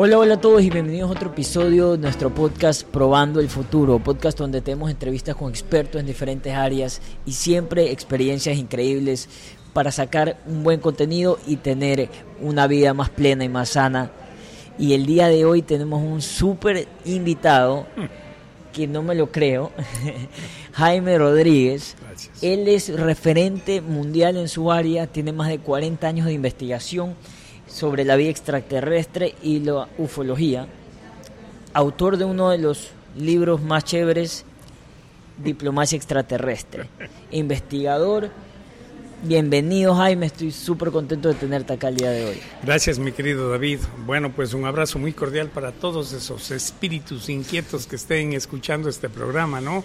Hola, hola a todos y bienvenidos a otro episodio de nuestro podcast Probando el Futuro, podcast donde tenemos entrevistas con expertos en diferentes áreas y siempre experiencias increíbles para sacar un buen contenido y tener una vida más plena y más sana. Y el día de hoy tenemos un súper invitado, que no me lo creo, Jaime Rodríguez. Gracias. Él es referente mundial en su área, tiene más de 40 años de investigación sobre la vida extraterrestre y la ufología. Autor de uno de los libros más chéveres, Diplomacia Extraterrestre. Investigador. Bienvenido Jaime, estoy súper contento de tenerte acá el día de hoy. Gracias, mi querido David. Bueno, pues un abrazo muy cordial para todos esos espíritus inquietos que estén escuchando este programa, ¿no?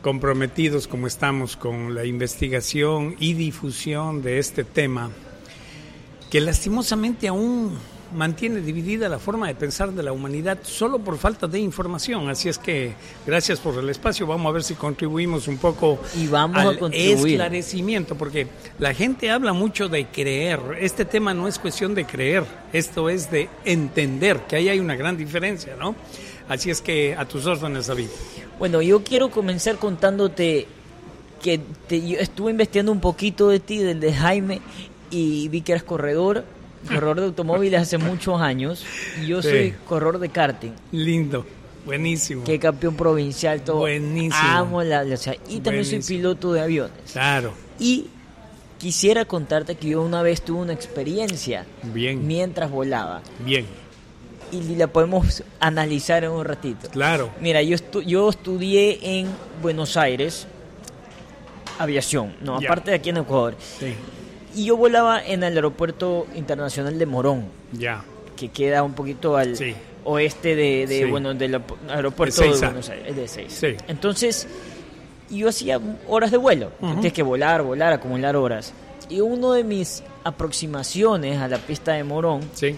Comprometidos como estamos con la investigación y difusión de este tema, que lastimosamente aún mantiene dividida la forma de pensar de la humanidad solo por falta de información. Así es que gracias por el espacio. Vamos a ver si contribuimos un poco Y vamos a al contribuir. esclarecimiento, porque la gente habla mucho de creer. Este tema no es cuestión de creer, esto es de entender que ahí hay una gran diferencia, ¿no? Así es que a tus órdenes, David. Bueno, yo quiero comenzar contándote que te- yo estuve investigando un poquito de ti, del de Jaime, y vi que eras corredor, corredor de automóviles hace muchos años. Y yo Sí. soy corredor de karting, Lindo, buenísimo. que campeón provincial, todo. Buenísimo. Amo la, o sea, y también soy piloto de aviones. Claro, Y quisiera contarte que yo una vez tuve una experiencia bien, mientras volaba. bien, Y la podemos analizar en un ratito. claro. Mira, yo, estu- yo estudié en Buenos Aires aviación, no, aparte de aquí en Ecuador. Sí, Y yo volaba en el aeropuerto internacional de Morón, ya. que queda un poquito al Sí. oeste de, de, Sí. bueno, del aeropuerto De de. Buenos Aires, es de Ezeiza. Sí. Entonces, yo hacía horas de vuelo, Ujú. tienes que volar, volar, acumular horas. Y uno de mis aproximaciones a la pista de Morón, Sí,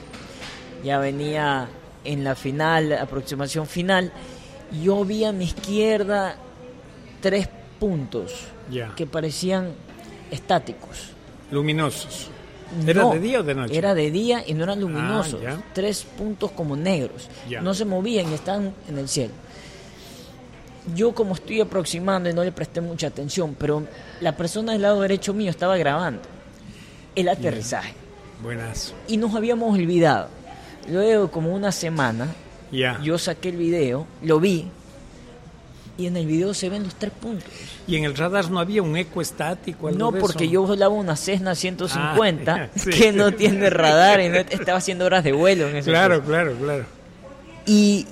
ya venía en la final, aproximación final, yo vi a mi izquierda tres puntos ya. que parecían estáticos. Luminosos. ¿Era No, de día o de noche? Era de día y no eran luminosos. ya. Tres puntos como negros. Ya. No se movían y estaban en el cielo. Yo como estoy aproximando y no le presté mucha atención, pero la persona del lado derecho mío estaba grabando el aterrizaje. Buenas. Y nos habíamos olvidado. Luego, como una semana, Ya. yo saqué el video, lo vi, y en el video se ven los tres puntos. ¿Y en el radar no había un eco estático? algo No, de porque eso? yo volaba una Cessna 150 Ah, sí. que no tiene radar y no estaba haciendo horas de vuelo en ese Claro, claro, claro. Y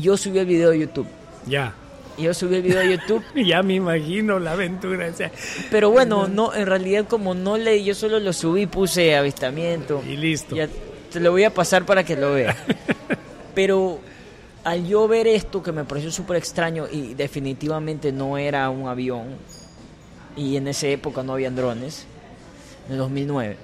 yo subí el video a YouTube. Ya. Yo subí el video a YouTube, Ya me imagino la aventura. o sea, pero bueno, no, en realidad como no leí, yo solo lo subí, puse avistamiento. y listo. Ya te lo voy a pasar para que lo veas. Pero al yo ver esto que me pareció súper extraño y definitivamente no era un avión, y en esa época no habían drones, en el 2009,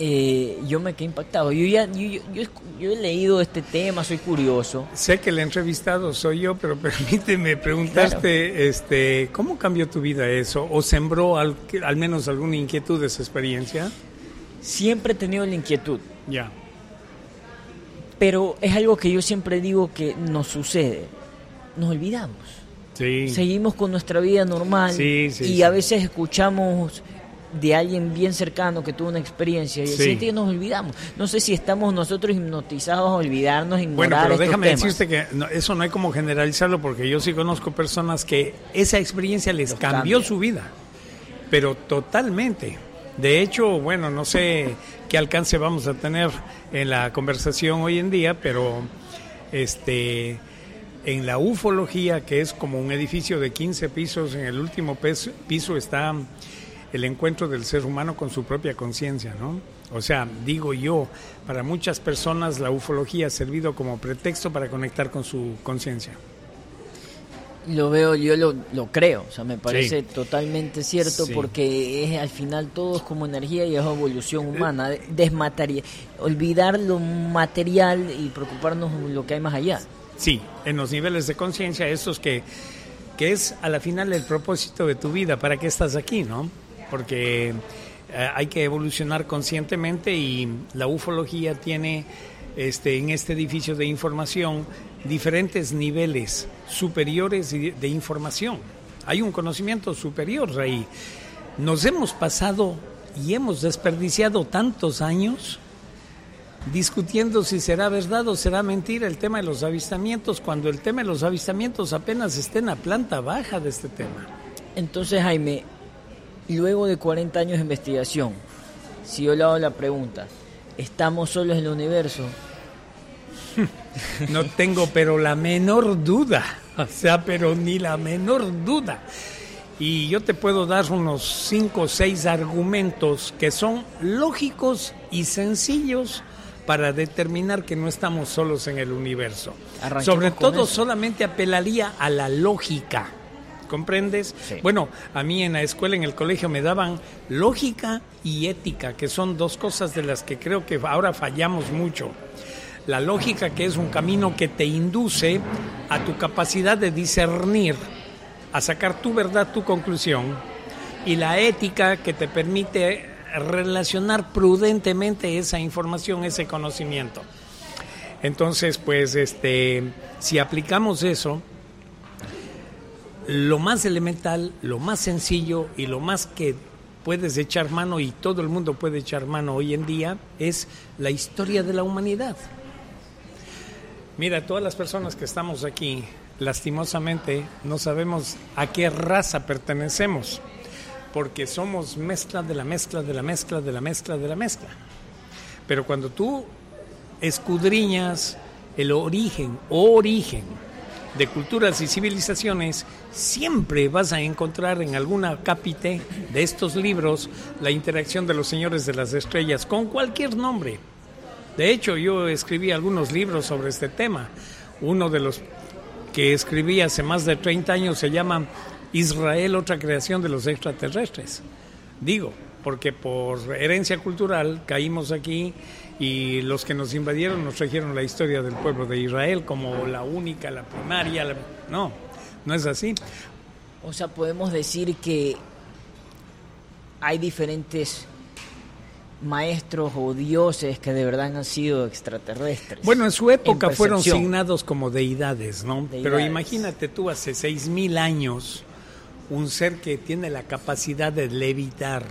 eh, yo me quedé impactado. Yo ya yo, yo- yo he- leído este tema, soy curioso. Sé que el entrevistado soy yo, pero permíteme preguntarte, este, ¿cómo cambió tu vida eso? ¿O sembró al, al menos alguna inquietud de esa experiencia? Siempre he tenido la inquietud, Ya. Pero es algo que yo siempre digo que nos sucede. Nos olvidamos. Sí. Seguimos con nuestra vida normal Sí, sí, y a veces escuchamos de alguien bien cercano que tuvo una experiencia y siguiente día nos olvidamos. No sé si estamos nosotros hipnotizados a olvidarnos, ignorar Bueno, pero estos déjame temas. decirte que no, eso no hay como generalizarlo porque yo sí conozco personas que esa experiencia les Los cambió su vida, pero totalmente. De hecho, bueno, no sé qué alcance vamos a tener en la conversación hoy en día, pero este en la ufología, que es como un edificio de 15 pisos, en el último piso está el encuentro del ser humano con su propia conciencia, ¿no? O sea, digo yo, para muchas personas la ufología ha servido como pretexto para conectar con su conciencia. Lo veo, yo lo, lo creo, o sea, me parece Sí. totalmente cierto Sí. porque es al final todo es como energía y es evolución humana, de- desmateria- olvidar lo material y preocuparnos lo que hay más allá. Sí, en los niveles de conciencia, estos que, que es a la final el propósito de tu vida, ¿para qué estás aquí, no? Porque eh, hay que evolucionar conscientemente y la ufología tiene este, en este edificio de información diferentes niveles superiores de información. Hay un conocimiento superior ahí. Nos hemos pasado y hemos desperdiciado tantos años discutiendo si será verdad o será mentira el tema de los avistamientos, cuando el tema de los avistamientos apenas está en la planta baja de este tema. Entonces, Jaime, luego de 40 años de investigación, si yo le hago la pregunta, ¿estamos solos en el universo? No tengo pero la menor duda, o sea, pero ni la menor duda. Y yo te puedo dar unos cinco o seis argumentos que son lógicos y sencillos para determinar que no estamos solos en el universo. Sobre todo solamente apelaría a la lógica. ¿Comprendes? Bueno, a mí en la escuela, en el colegio, me daban lógica y ética, que son dos cosas de las que creo que ahora fallamos mucho. La lógica, que es un camino que te induce a tu capacidad de discernir, a sacar tu verdad, tu conclusión, y la ética, que te permite relacionar prudentemente esa información, ese conocimiento. Entonces, pues, este, si aplicamos eso, lo más elemental, lo más sencillo y lo más que puedes echar mano y todo el mundo puede echar mano hoy en día es la historia de la humanidad. Mira, todas las personas que estamos aquí, lastimosamente, no sabemos a qué raza pertenecemos, porque somos mezcla de la mezcla de la mezcla de la mezcla de la mezcla. Pero cuando tú escudriñas el origen, origen, de culturas y civilizaciones, siempre vas a encontrar en alguna cápite de estos libros la interacción de los señores de las estrellas con cualquier nombre. De hecho, yo escribí algunos libros sobre este tema. Uno de los que escribí hace más de 30 años se llama Israel, otra creación de los extraterrestres. Digo, porque por herencia cultural caímos aquí y los que nos invadieron nos trajeron la historia del pueblo de Israel como la única, la primaria. No, no es así. O sea, podemos decir que hay diferentes maestros o dioses que de verdad han sido extraterrestres. Bueno, en su época fueron signados como deidades, ¿no? Pero imagínate tú hace seis mil años un ser que tiene la capacidad de levitar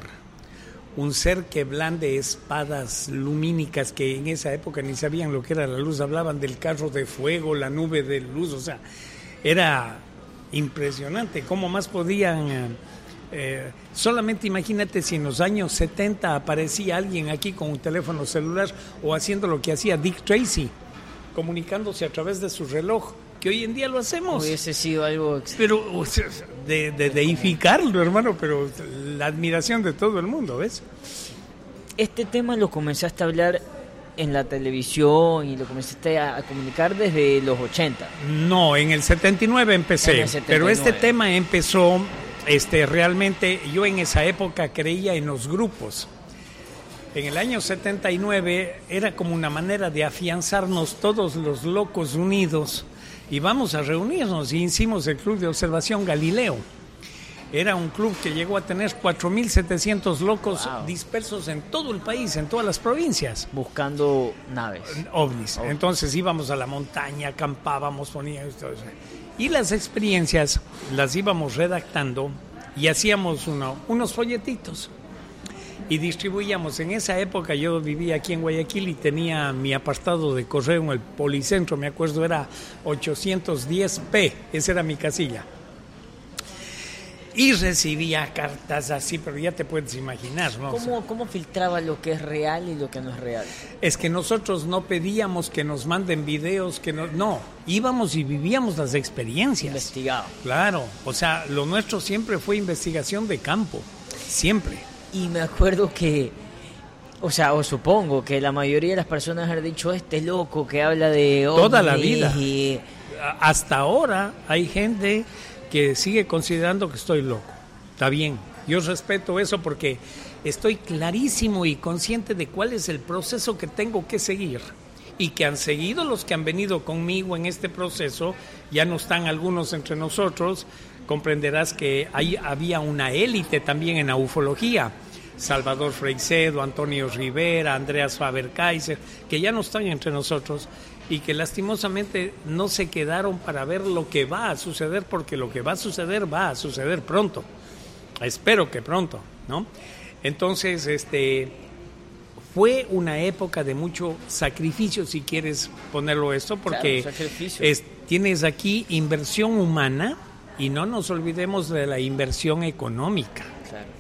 un ser que blande espadas lumínicas que en esa época ni sabían lo que era la luz, hablaban del carro de fuego, la nube de luz, o sea, era impresionante, ¿cómo más podían... Eh, solamente imagínate si en los años 70 aparecía alguien aquí con un teléfono celular o haciendo lo que hacía Dick Tracy, comunicándose a través de su reloj que hoy en día lo hacemos. Hubiese sido algo... Pero de, de deificarlo, hermano, pero la admiración de todo el mundo, ¿ves? Este tema lo comenzaste a hablar en la televisión y lo comenzaste a, comunicar desde los 80. No, en el 79 empecé, pero este tema empezó este realmente yo en esa época creía en los grupos. En el año 79 era como una manera de afianzarnos todos los locos unidos y vamos a reunirnos y hicimos el Club de Observación Galileo. Era un club que llegó a tener 4.700 locos dispersos en todo el país, en todas las provincias. Buscando naves. OVNIs. Entonces íbamos a la montaña, acampábamos, poníamos todo eso. Y las experiencias las íbamos redactando y hacíamos uno, unos folletitos y distribuíamos. En esa época yo vivía aquí en Guayaquil y tenía mi apartado de correo en el Policentro, me acuerdo era 810P, esa era mi casilla. Y recibía cartas así, pero ya te puedes imaginar, ¿no? ¿Cómo, ¿Cómo filtraba lo que es real y lo que no es real? Es que nosotros no pedíamos que nos manden videos, que no, no, íbamos y vivíamos las experiencias. Investigado. Claro, o sea, lo nuestro siempre fue investigación de campo, siempre. Y me acuerdo que, o sea, o supongo que la mayoría de las personas han dicho, este loco que habla de... Toda la vida. Hasta ahora hay gente que sigue considerando que estoy loco. Está bien, yo respeto eso porque estoy clarísimo y consciente de cuál es el proceso que tengo que seguir y que han seguido los que han venido conmigo en este proceso, ya no están algunos entre nosotros, comprenderás que ahí había una élite también en la ufología. Salvador Freicedo, Antonio Rivera, Andreas Faber-Kaiser, que ya no están entre nosotros y que lastimosamente no se quedaron para ver lo que va a suceder, porque lo que va a suceder va a suceder pronto. Espero que pronto, ¿no? Entonces, este fue una época de mucho sacrificio, si quieres ponerlo esto, porque tienes aquí inversión humana y no nos olvidemos de la inversión económica,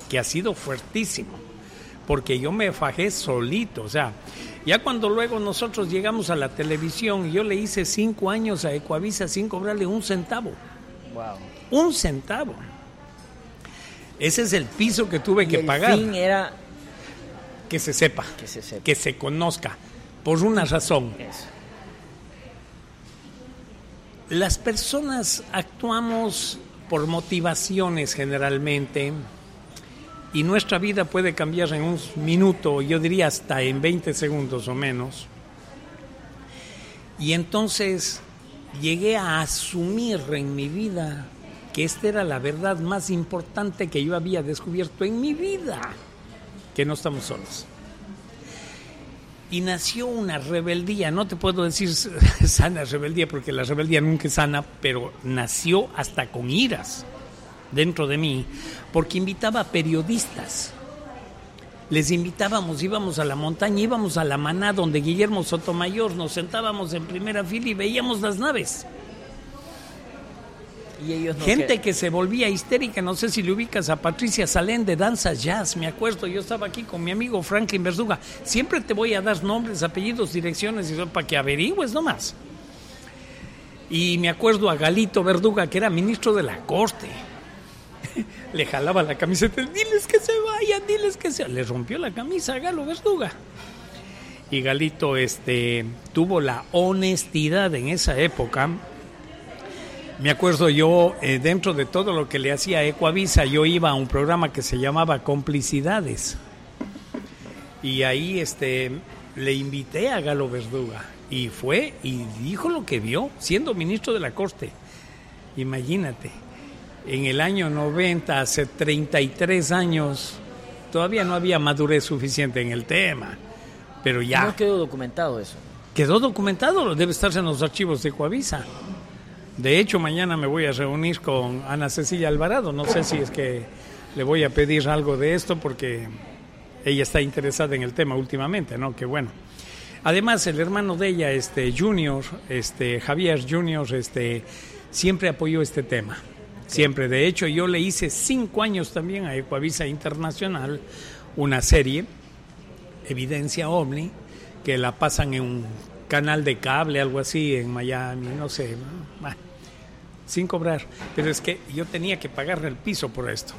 que ha sido fuertísimo, porque yo me fajé solito, o sea, ya cuando luego nosotros llegamos a la televisión, yo le hice cinco años a Ecuavisa sin cobrarle un centavo. Wow. Un centavo. Ese es el piso que tuve que pagar. Fin era que se sepa, que se, conozca, por una razón. Las personas actuamos por motivaciones generalmente y nuestra vida puede cambiar en un minuto, yo diría hasta en 20 segundos o menos. Y entonces llegué a asumir en mi vida que esta era la verdad más importante que yo había descubierto en mi vida que no estamos solos. Y nació una rebeldía, no te puedo decir sana rebeldía porque la rebeldía nunca es sana, pero nació hasta con iras dentro de mí, porque invitaba a periodistas. Les invitábamos, íbamos a la montaña, íbamos a la maná donde Guillermo Sotomayor, nos sentábamos en primera fila y veíamos las naves. Gente que... se volvía histérica, no sé si le ubicas a Patricia Salén de Danzas Jazz, me acuerdo, yo estaba aquí con mi amigo Franklin Verduga, siempre te voy a dar nombres, apellidos, direcciones y para que averigües nomás. Y me acuerdo a Galito Verduga, que era ministro de la corte. le jalaba la camiseta, diles que se vayan, diles que se... Le rompió la camisa a Galo Verduga. Y Galito este, tuvo la honestidad en esa época me acuerdo yo, eh, dentro de todo lo que le hacía Ecoavisa, yo iba a un programa que se llamaba Complicidades. Y ahí este, le invité a Galo Verduga. Y fue y dijo lo que vio, siendo ministro de la Corte. Imagínate, en el año 90, hace 33 años, todavía no había madurez suficiente en el tema. Pero ya. ¿No quedó documentado eso? Quedó documentado, debe estarse en los archivos de Ecoavisa. De hecho, mañana me voy a reunir con Ana Cecilia Alvarado. No sé si es que le voy a pedir algo de esto porque ella está interesada en el tema últimamente, ¿no? Que bueno. Además, el hermano de ella, este Junior, este Javier Junior, este siempre apoyó este tema. Siempre. De hecho, yo le hice cinco años también a Ecuavisa Internacional una serie, Evidencia OVNI, que la pasan en un canal de cable, algo así, en Miami, no sé sin cobrar, pero es que yo tenía que pagarle el piso por esto.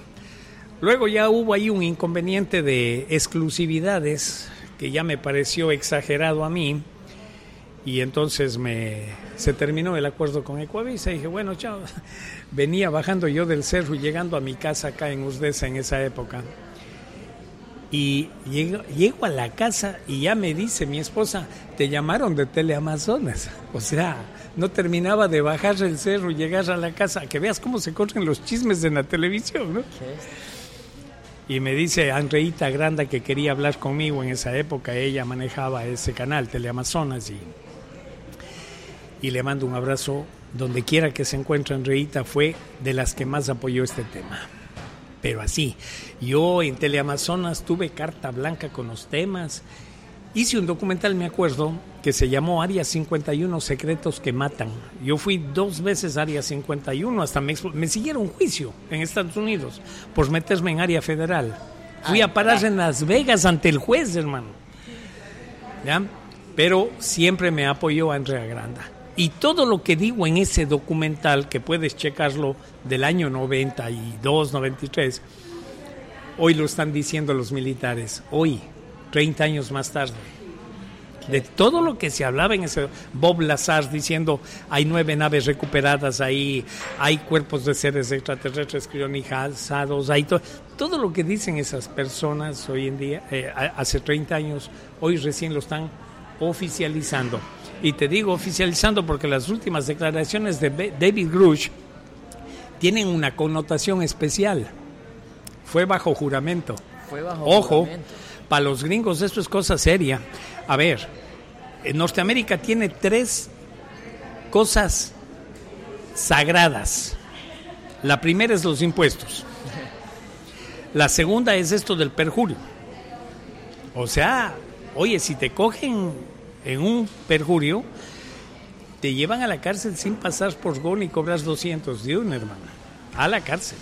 Luego ya hubo ahí un inconveniente de exclusividades que ya me pareció exagerado a mí y entonces me se terminó el acuerdo con Ecuavisa y dije, bueno, chao. Venía bajando yo del cerro y llegando a mi casa acá en Urdesa en esa época. Y llego, llego, a la casa y ya me dice mi esposa, te llamaron de Teleamazonas. O sea, no terminaba de bajar el cerro y llegar a la casa, que veas cómo se corren los chismes en la televisión, ¿no? Y me dice Andreita Granda que quería hablar conmigo en esa época, ella manejaba ese canal, Teleamazonas, y, y le mando un abrazo donde quiera que se encuentre Andreita, fue de las que más apoyó este tema. Pero así, yo en Teleamazonas tuve carta blanca con los temas, hice un documental, me acuerdo, que se llamó Área 51 Secretos que Matan. Yo fui dos veces Área 51, hasta me, me siguieron juicio en Estados Unidos por meterme en área federal. Fui a parar en Las Vegas ante el juez, hermano. ¿Ya? Pero siempre me apoyó Andrea Granda. Y todo lo que digo en ese documental, que puedes checarlo del año 92, 93, hoy lo están diciendo los militares. Hoy, 30 años más tarde. De todo lo que se hablaba en ese Bob Lazar diciendo hay nueve naves recuperadas ahí, hay cuerpos de seres extraterrestres crionizados, hay todo lo que dicen esas personas hoy en día, eh, hace 30 años, hoy recién lo están oficializando. Y te digo oficializando porque las últimas declaraciones de David Grush tienen una connotación especial. Fue bajo juramento Fue bajo Ojo, juramento. para los gringos esto es cosa seria. A ver, en Norteamérica tiene tres cosas sagradas. La primera es los impuestos. La segunda es esto del perjurio. O sea, oye, si te cogen en un perjurio, te llevan a la cárcel sin pasar por go ni cobras 200 de una, hermano. A la cárcel.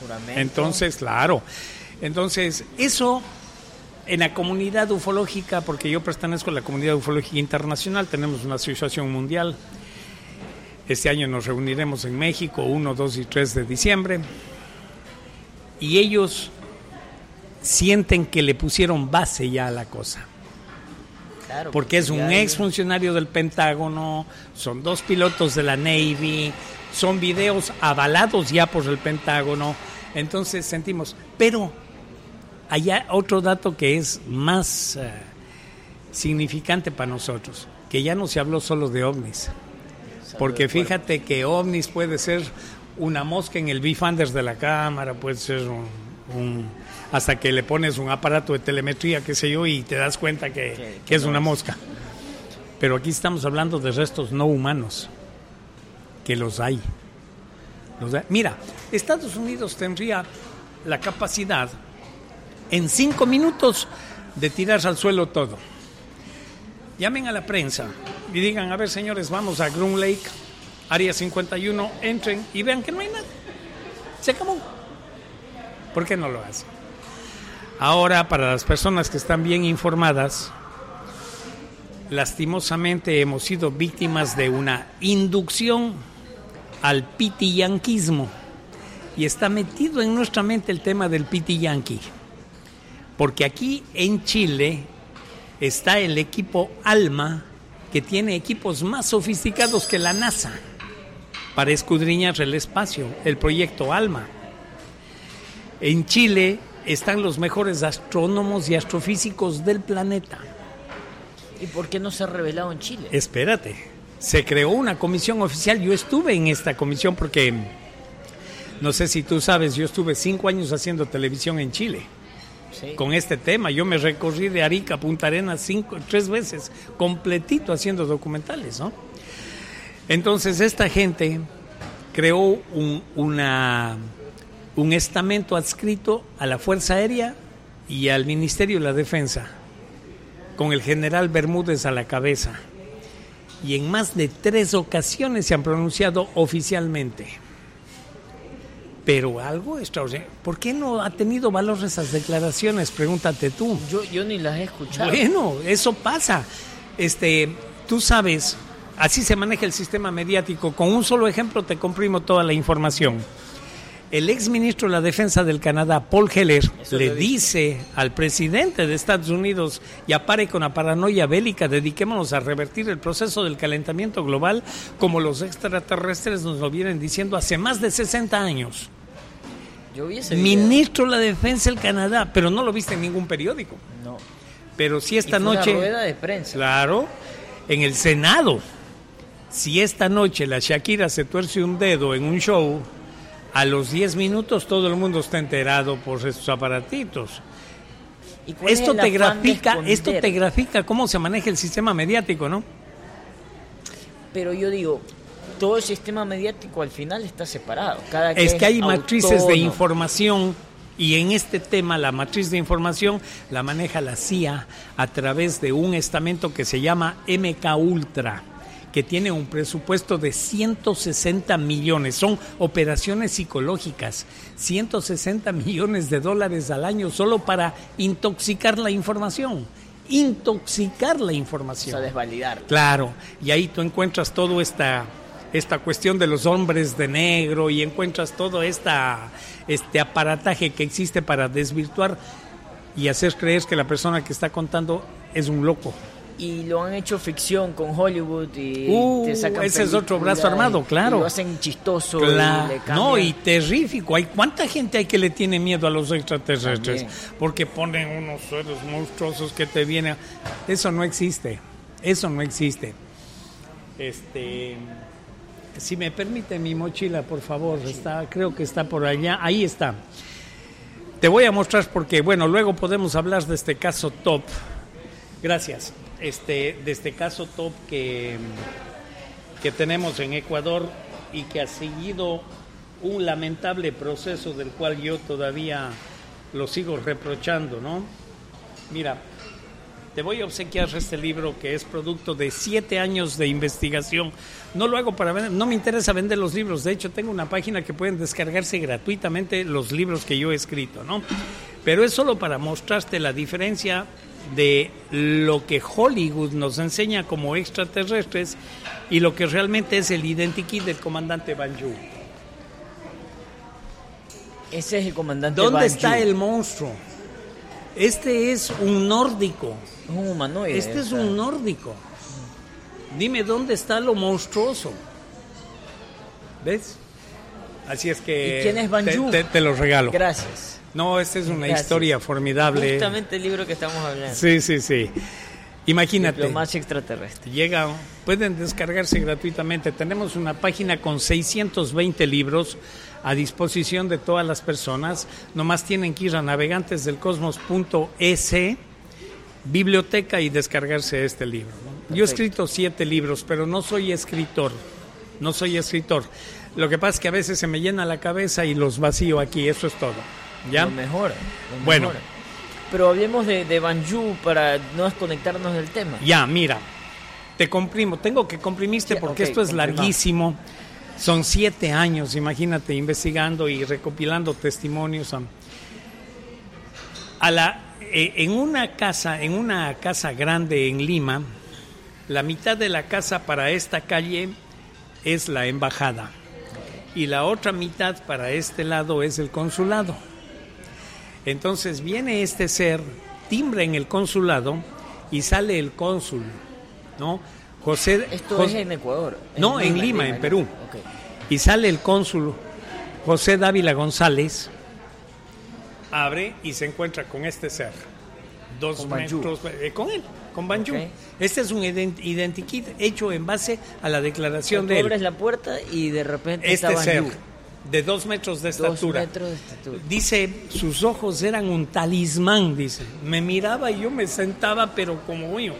Juramento. Entonces, claro. Entonces, eso en la comunidad ufológica, porque yo pertenezco a la comunidad ufológica internacional, tenemos una asociación mundial. Este año nos reuniremos en México, 1, 2 y 3 de diciembre. Y ellos sienten que le pusieron base ya a la cosa. Claro, Porque es un ex funcionario del Pentágono, son dos pilotos de la Navy, son videos avalados ya por el Pentágono. Entonces sentimos, pero hay otro dato que es más eh, significante para nosotros, que ya no se habló solo de ovnis. Porque fíjate que ovnis puede ser una mosca en el viewfinder de la cámara, puede ser un, un- hasta que le pones un aparato de telemetría, qué sé yo, y te das cuenta que, es una mosca. Pero aquí estamos hablando de restos no humanos, que los hay. Los hay. Mira, Estados Unidos tendría la capacidad en cinco minutos de tirar al suelo todo. Llamen a la prensa y digan, a ver señores, vamos a Groom Lake, área 51, entren y vean que no hay nada. Se acabó. ¿Por qué no lo hacen? Ahora, para las personas que están bien informadas, lastimosamente hemos sido víctimas de una inducción al pitiyanquismo. Y está metido en nuestra mente el tema del pitiyanqui. Porque aquí en Chile está el equipo ALMA, que tiene equipos más sofisticados que la NASA para escudriñar el espacio, el proyecto ALMA. En Chile están los mejores astrónomos y astrofísicos del planeta. ¿Y por qué no se ha revelado en Chile? Espérate, se creó una comisión oficial, yo estuve en esta comisión porque, no sé si tú sabes, yo estuve cinco años haciendo televisión en Chile Sí. con este tema. Yo me recorrí de Arica a Punta Arenas cinco, tres veces, completito haciendo documentales, ¿no? Entonces esta gente creó un, una, un estamento adscrito a la Fuerza Aérea y al Ministerio de la Defensa, con el general Bermúdez a la cabeza. Y en más de tres ocasiones se han pronunciado oficialmente. Pero algo extraordinario. ¿Por qué no ha tenido valor esas declaraciones? Pregúntate tú. Yo, yo ni las he escuchado. Bueno, eso pasa. Este, tú sabes, así se maneja el sistema mediático. Con un solo ejemplo te comprimo toda la información. El ex ministro de la Defensa del Canadá, Paul Heller, Eso le dice al presidente de Estados Unidos, ya pare con la paranoia bélica, dediquémonos a revertir el proceso del calentamiento global como los extraterrestres nos lo vienen diciendo hace más de 60 años. Yo vi ese video. Ministro de la Defensa del Canadá, pero no lo viste en ningún periódico. No. Pero si Y esta fue una noche... rueda de prensa. Claro, en el Senado. Si esta noche la Shakira se tuerce un dedo en un show, a los 10 minutos todo el mundo está enterado por estos aparatitos. ¿Y es Esto te grafica, esto te grafica cómo se maneja el sistema mediático, ¿no? Pero yo digo, todo el sistema mediático al final está separado. Cada Es que hay matrices de información y en este tema la matriz de información la maneja la CIA a través de un estamento que se llama MK Ultra que tiene un presupuesto de 160 millones, son operaciones psicológicas, 160 millones de dólares al año solo para intoxicar la información, intoxicar la O información. sea, desvalidar. Claro, y ahí tú encuentras toda esta, esta cuestión de los hombres de negro y encuentras todo esta, este aparataje que existe para desvirtuar y hacer creer que la persona que está contando es un loco. Y lo han hecho ficción con Hollywood y Uh, te sacan ese es otro brazo armado, claro. lo hacen chistoso. Cla- y le cambian. no, y terrífico. Hay ¿Cuánta gente hay que le tiene miedo a los extraterrestres? También. Porque ponen unos seres monstruosos que te vienen. Eso no existe. Eso no existe. Este. Si me permite mi mochila, por favor, está, creo que está por allá. Ahí está. Te voy a mostrar porque, bueno, luego podemos hablar de este caso top. Gracias. Este, de este caso top que, que tenemos en Ecuador y que ha seguido un lamentable proceso del cual yo todavía lo sigo reprochando, ¿no? Mira, te voy a obsequiar este libro que es producto de siete años de investigación. No lo hago para vender, no me interesa vender los libros. De hecho, tengo una página que pueden descargarse gratuitamente los libros que yo he escrito, ¿no? Pero es solo para mostrarte la diferencia de lo que Hollywood nos enseña como extraterrestres y lo que realmente es el identikit del comandante Banju. Ese es el comandante ¿Dónde Banju. está el monstruo? Este es un nórdico. Un humanoide. Este es un nórdico. Dime dónde está lo monstruoso. ¿Ves? Así es que ¿Y quién es Banju? te, te- te lo regalo. Gracias. No, esta es una Gracias. historia formidable. Justamente el libro que estamos hablando. Sí, sí, sí. Imagínate. Diplomacia extraterrestre. Llega, pueden descargarse gratuitamente. Tenemos una página con 620 libros a disposición de todas las personas. Nomás tienen que ir a navegantesdelcosmos.es, biblioteca y descargarse este libro. ¿no? Yo he escrito siete libros, pero no soy escritor. No soy escritor. Lo que pasa es que a veces se me llena la cabeza y los vacío aquí. Eso es todo. ¿Ya? Lo mejor. lo Bueno. Pero hablemos de, de Banju para no desconectarnos del tema. Ya, mira, te comprimo. Tengo que comprimirte Sí, porque esto es larguísimo. Son siete años, imagínate, investigando y recopilando testimonios. A la, eh, en una casa, en una casa grande en Lima, la mitad de la casa para esta calle es la embajada y la otra mitad para este lado es el consulado. Entonces viene este ser, timbra en el consulado y sale el cónsul, ¿no? José Esto es en Ecuador. No, en Lima, en Perú. Y sale el cónsul José Dávila González, abre y se encuentra con este ser. Dos Con Banjú. metros eh, con él, con Banjú. Este es un ident- identikit hecho en base a la declaración de él. abres la puerta y de repente Este está ser Banju. De dos metros de Dos estatura. metros de estatura. Dice, sus ojos eran un talismán, dice. Me miraba y yo me sentaba, pero como mío.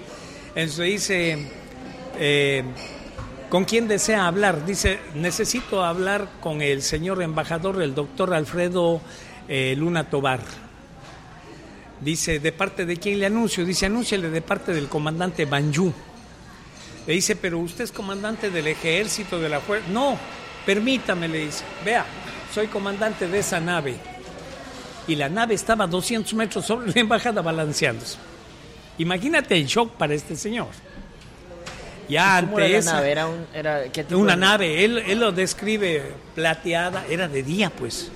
Entonces dice, eh, ¿con quién desea hablar? Dice, necesito hablar con el señor embajador, el doctor Alfredo eh, Luna Tobar. Dice, ¿de parte de quién le anuncio? Dice, anúnciale de parte del comandante Banjú. Le dice, pero usted es comandante del ejército, de la fuerza. No, permítame, le dice. Vea, soy comandante de esa nave. Y la nave estaba a 200 metros sobre la embajada balanceándose. Imagínate el shock para este señor. Ya ¿Cómo era esa, nave? Era un, era, ¿qué tipo una de- nave, él, él lo describe plateada, era de día pues,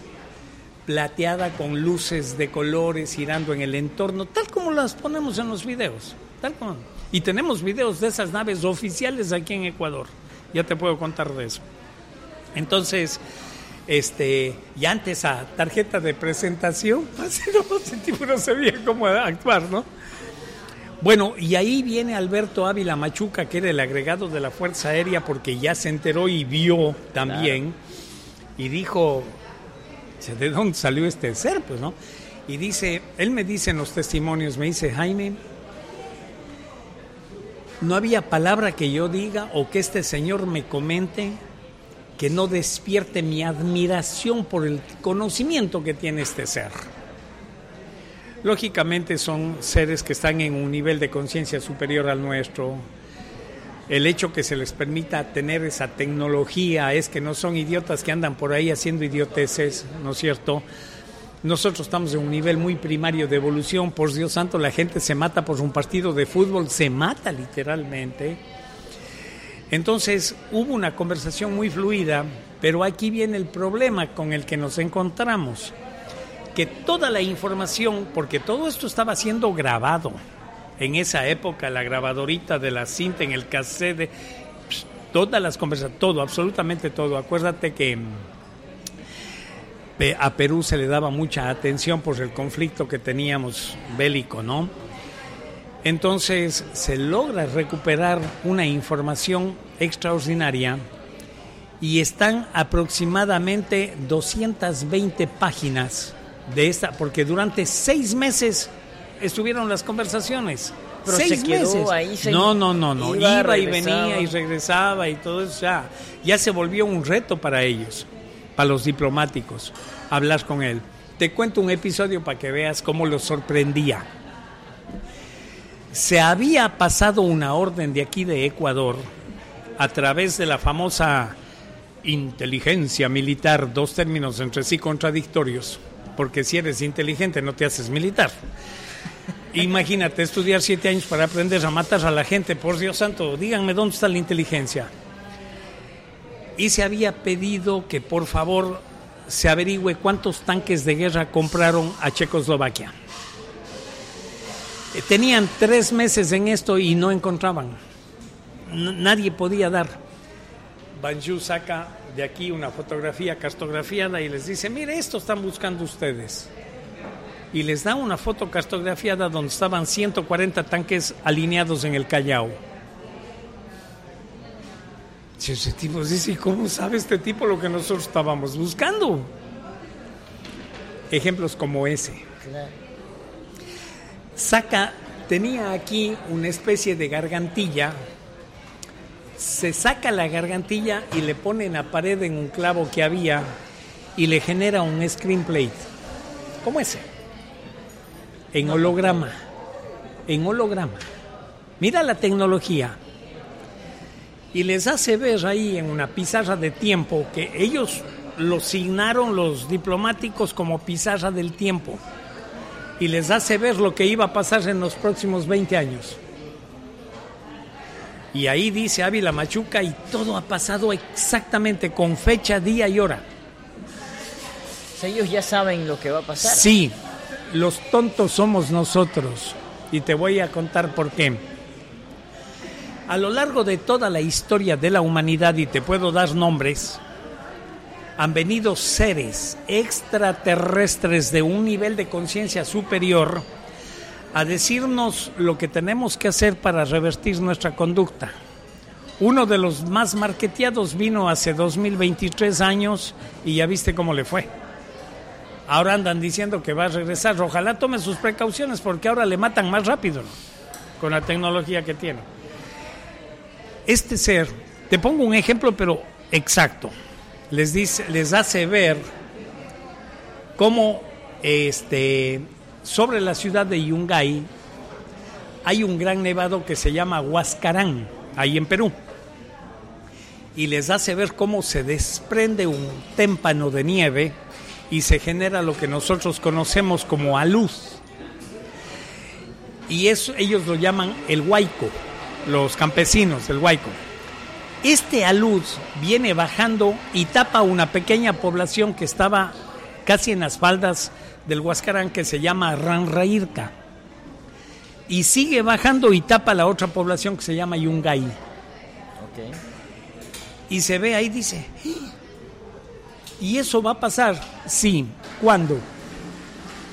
plateada con luces de colores girando en el entorno, tal como las ponemos en los videos, tal como. Y tenemos videos de esas naves oficiales aquí en Ecuador, ya te puedo contar de eso. Entonces, este, y antes esa tarjeta de presentación, así no, no sabía cómo actuar, ¿no? Bueno, y ahí viene Alberto Ávila Machuca, que era el agregado de la Fuerza Aérea, porque ya se enteró y vio también, y dijo, ¿de dónde salió este ser? Pues, ¿no? Y dice, él me dice en los testimonios, me dice, Jaime, no había palabra que yo diga o que este señor me comente que no despierte mi admiración por el conocimiento que tiene este ser. Lógicamente son seres que están en un nivel de conciencia superior al nuestro. El hecho que se les permita tener esa tecnología es que no son idiotas que andan por ahí haciendo idioteces, ¿no es cierto? Nosotros estamos en un nivel muy primario de evolución. Por Dios santo, la gente se mata por un partido de fútbol, se mata literalmente. Entonces hubo una conversación muy fluida, pero aquí viene el problema con el que nos encontramos que toda la información, porque todo esto estaba siendo grabado en esa época, la grabadorita de la cinta, en el cassette, de- pss, todas las conversaciones, todo, absolutamente todo. Acuérdate que mm, a Perú se le daba mucha atención por el conflicto que teníamos bélico, ¿no? Entonces se logra recuperar una información extraordinaria y están aproximadamente 220 páginas de esta, porque durante seis meses estuvieron las conversaciones. Pero seis se quedó meses. ahí, se- no, no, no, no. iba, Iba, y venía y regresaba y todo eso ya, ya se volvió un reto para ellos, para los diplomáticos, hablar con él. Te cuento un episodio para que veas cómo los sorprendía. Se había pasado una orden de aquí de Ecuador a través de la famosa inteligencia militar, dos términos entre sí contradictorios, porque si eres inteligente no te haces militar. Imagínate estudiar siete años para aprender a matar a la gente, por Dios santo, díganme dónde está la inteligencia. Y se había pedido que por favor se averigüe cuántos tanques de guerra compraron a Checoslovaquia. Tenían tres meses en esto y no encontraban. N- nadie podía dar. Banju saca de aquí una fotografía cartografiada y les dice, mire, esto están buscando ustedes. Y les da una foto cartografiada donde estaban 140 tanques alineados en el Callao. Si ese tipo dice, ¿y cómo sabe este tipo lo que nosotros estábamos buscando? Ejemplos como ese. Saca, tenía aquí una especie de gargantilla se saca la gargantilla y le pone en la pared en un clavo que había y le genera un screenplate. ¿Cómo ese? En holograma. En holograma. Mira la tecnología. Y les hace ver ahí en una pizarra de tiempo que ellos lo signaron los diplomáticos como pizarra del tiempo. Y les hace ver lo que iba a pasar en los próximos 20 años. Y ahí dice Ávila Machuca y todo ha pasado exactamente con fecha, día y hora. Ellos ya saben lo que va a pasar. Sí, los tontos somos nosotros. Y te voy a contar por qué. A lo largo de toda la historia de la humanidad, y te puedo dar nombres, han venido seres extraterrestres de un nivel de conciencia superior a decirnos lo que tenemos que hacer para revertir nuestra conducta. Uno de los más marketeados vino hace 2023 años y ya viste cómo le fue. Ahora andan diciendo que va a regresar. Ojalá tome sus precauciones porque ahora le matan más rápido con la tecnología que tiene. Este ser, te pongo un ejemplo pero exacto, les dice, les hace ver cómo este sobre la ciudad de Yungay hay un gran nevado que se llama Huascarán, ahí en Perú. Y les hace ver cómo se desprende un témpano de nieve y se genera lo que nosotros conocemos como aluz. Y eso ellos lo llaman el huaico, los campesinos, el huaico. Este aluz viene bajando y tapa una pequeña población que estaba casi en las faldas del Huascarán que se llama Ranrairca. Y sigue bajando y tapa la otra población que se llama Yungay. Y se ve ahí, dice, "¡Ah! ¿y eso va a pasar? Sí, ¿cuándo?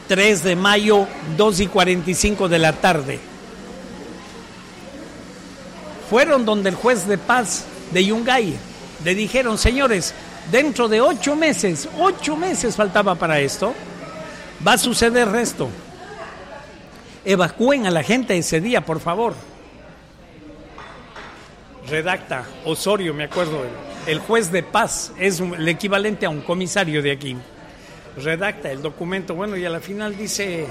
3 de mayo, 2 y 45 de la tarde. Fueron donde el juez de paz de Yungay le dijeron, señores, dentro de ocho meses, ocho meses faltaba para esto, va a suceder esto. Evacúen a la gente ese día, por favor. Redacta Osorio, me acuerdo, el, juez de paz es el equivalente a un comisario de aquí. Redacta el documento, bueno, y a la final dice,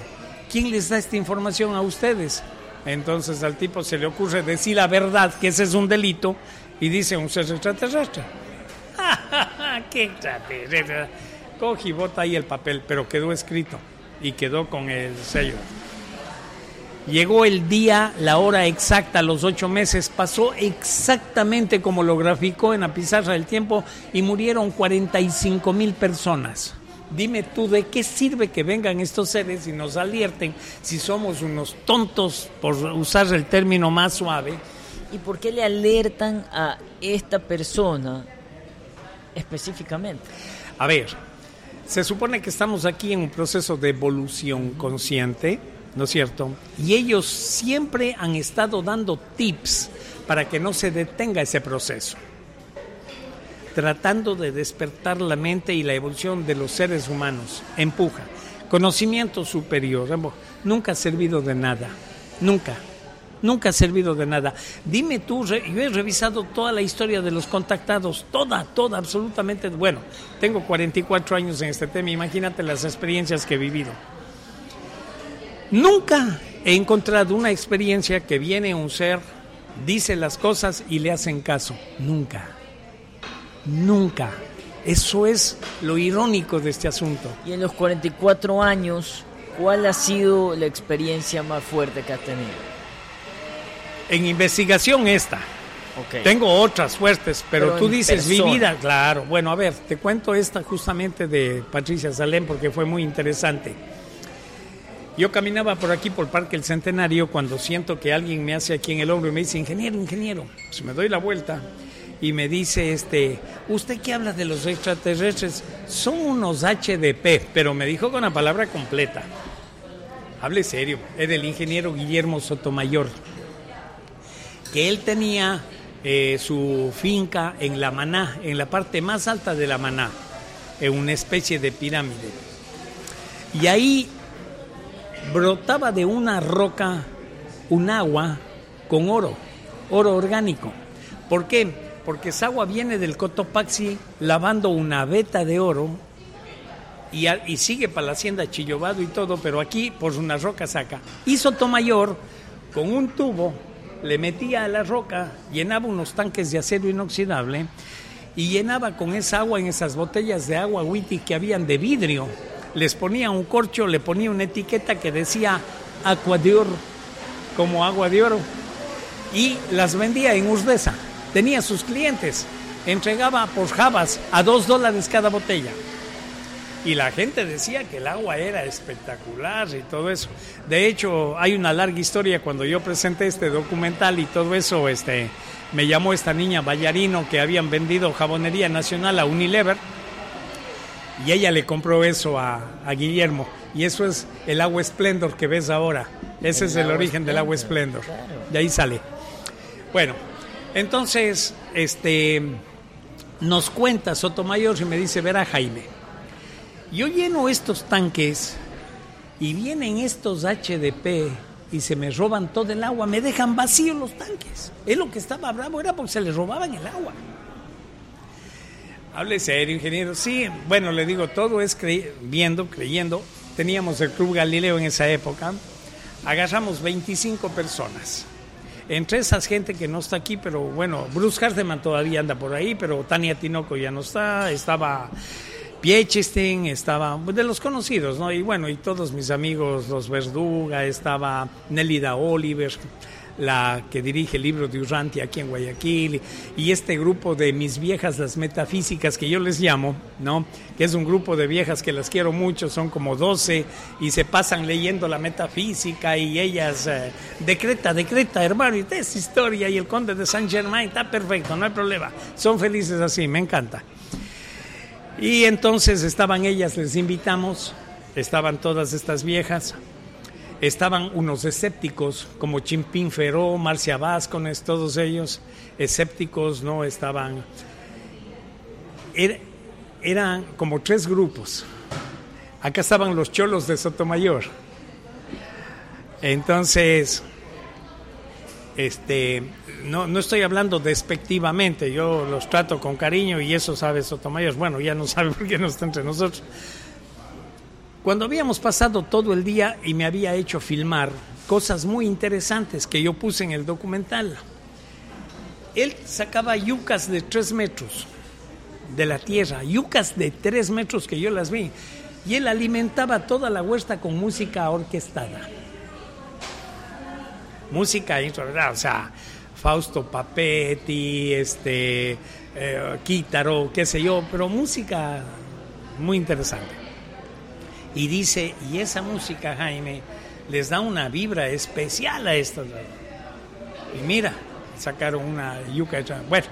¿quién les da esta información a ustedes? Entonces al tipo se le ocurre decir la verdad, que ese es un delito, y dice un ser extraterrestre. ¡Qué extraterrestre! Coge y bota ahí el papel, pero quedó escrito y quedó con el sello. Llegó el día, la hora exacta, los ocho meses, pasó exactamente como lo graficó en la pizarra del tiempo y murieron 45 mil personas. Dime tú, ¿de qué sirve que vengan estos seres y nos alerten si somos unos tontos, por usar el término más suave? ¿Y por qué le alertan a esta persona específicamente? A ver, se supone que estamos aquí en un proceso de evolución consciente, ¿no es cierto? Y ellos siempre han estado dando tips para que no se detenga ese proceso, tratando de despertar la mente y la evolución de los seres humanos. Empuja. conocimiento superior. Nunca ha servido de nada, nunca. Nunca ha servido de nada. Dime tú, yo he revisado toda la historia de los contactados, toda, toda, absolutamente. Bueno, tengo 44 años en este tema, imagínate las experiencias que he vivido. Nunca he encontrado una experiencia que viene un ser, dice las cosas y le hacen caso. Nunca. Nunca. Eso es lo irónico de este asunto. Y en los 44 años, ¿cuál ha sido la experiencia más fuerte que has tenido? En investigación esta. Tengo otras fuertes, pero, tú dices mi vida, claro. Bueno, a ver, te cuento esta justamente de Patricia Salem porque fue muy interesante. Yo caminaba por aquí, por Parque El Centenario, cuando siento que alguien me hace aquí en el hombro y me dice, ingeniero, ingeniero. Pues me doy la vuelta y me dice, este, ¿usted qué habla de los extraterrestres? Son unos HDP, pero me dijo con la palabra completa. Hable serio, es del ingeniero Guillermo Sotomayor que él tenía eh, su finca en la Maná, en la parte más alta de la Maná, en una especie de pirámide. Y ahí brotaba de una roca un agua con oro, oro orgánico. ¿Por qué? Porque esa agua viene del Cotopaxi lavando una veta de oro y, sigue para la hacienda Chillobado y todo, pero aquí por una roca saca. Y Sotomayor, con un tubo, le metía a la roca, llenaba unos tanques de acero inoxidable y llenaba con esa agua en esas botellas de agua witty que habían de vidrio. Les ponía un corcho, le ponía una etiqueta que decía agua de oro, como agua de oro, y las vendía en Urdesa. Tenía sus clientes, entregaba por jabas a dos dólares cada botella y la gente decía que el agua era espectacular y todo eso. De hecho, hay una larga historia cuando yo presenté este documental y todo eso, este, me llamó esta niña Ballarino que habían vendido jabonería nacional a Unilever y ella le compró eso a, Guillermo y eso es el agua Splendor que ves ahora. Ese es el origen del agua Splendor. De ahí sale. Bueno, entonces, este, nos cuenta Sotomayor y me dice, verá Jaime yo lleno estos tanques y vienen estos HDP y se me roban todo el agua, me dejan vacíos los tanques. Es lo que estaba bravo, era porque se les robaban el agua. Hable serio, ingeniero. Sí, bueno, le digo, todo es viendo, creyendo. Teníamos el Club Galileo en esa época. Agarramos 25 personas. Entre esas gente que no está aquí, pero bueno, Bruce Hardeman todavía anda por ahí, pero Tania Tinoco ya no está. Estaba Piechestein, estaba de los conocidos, ¿no? Y bueno, y todos mis amigos, los Verduga, estaba Nelida Oliver, la que dirige el libro de Urranti aquí en Guayaquil, y este grupo de mis viejas, las metafísicas, que yo les llamo, ¿no? Que es un grupo de viejas que las quiero mucho, son como 12, y se pasan leyendo la metafísica, y ellas, eh, decreta, decreta, hermano, y esta historia, y el conde de Saint Germain, está perfecto, no hay problema, son felices así, me encanta. Y entonces estaban ellas, les invitamos, estaban todas estas viejas, estaban unos escépticos como Chimpín Feró, Marcia Vázquez, todos ellos escépticos, ¿no? Estaban. eran como tres grupos. Acá estaban los cholos de Sotomayor. Entonces, este, no, no estoy hablando despectivamente, yo los trato con cariño y eso sabe Sotomayor. Bueno, ya no sabe por qué no está entre nosotros. Cuando habíamos pasado todo el día y me había hecho filmar cosas muy interesantes que yo puse en el documental, él sacaba yucas de tres metros de la tierra, yucas de tres metros que yo las vi, y él alimentaba toda la huerta con música orquestada música o sea, Fausto Papetti, este, eh, qué sé yo, pero música muy interesante. Y dice, y esa música, Jaime, les da una vibra especial a estos. Y mira, sacaron una yuca. Bueno,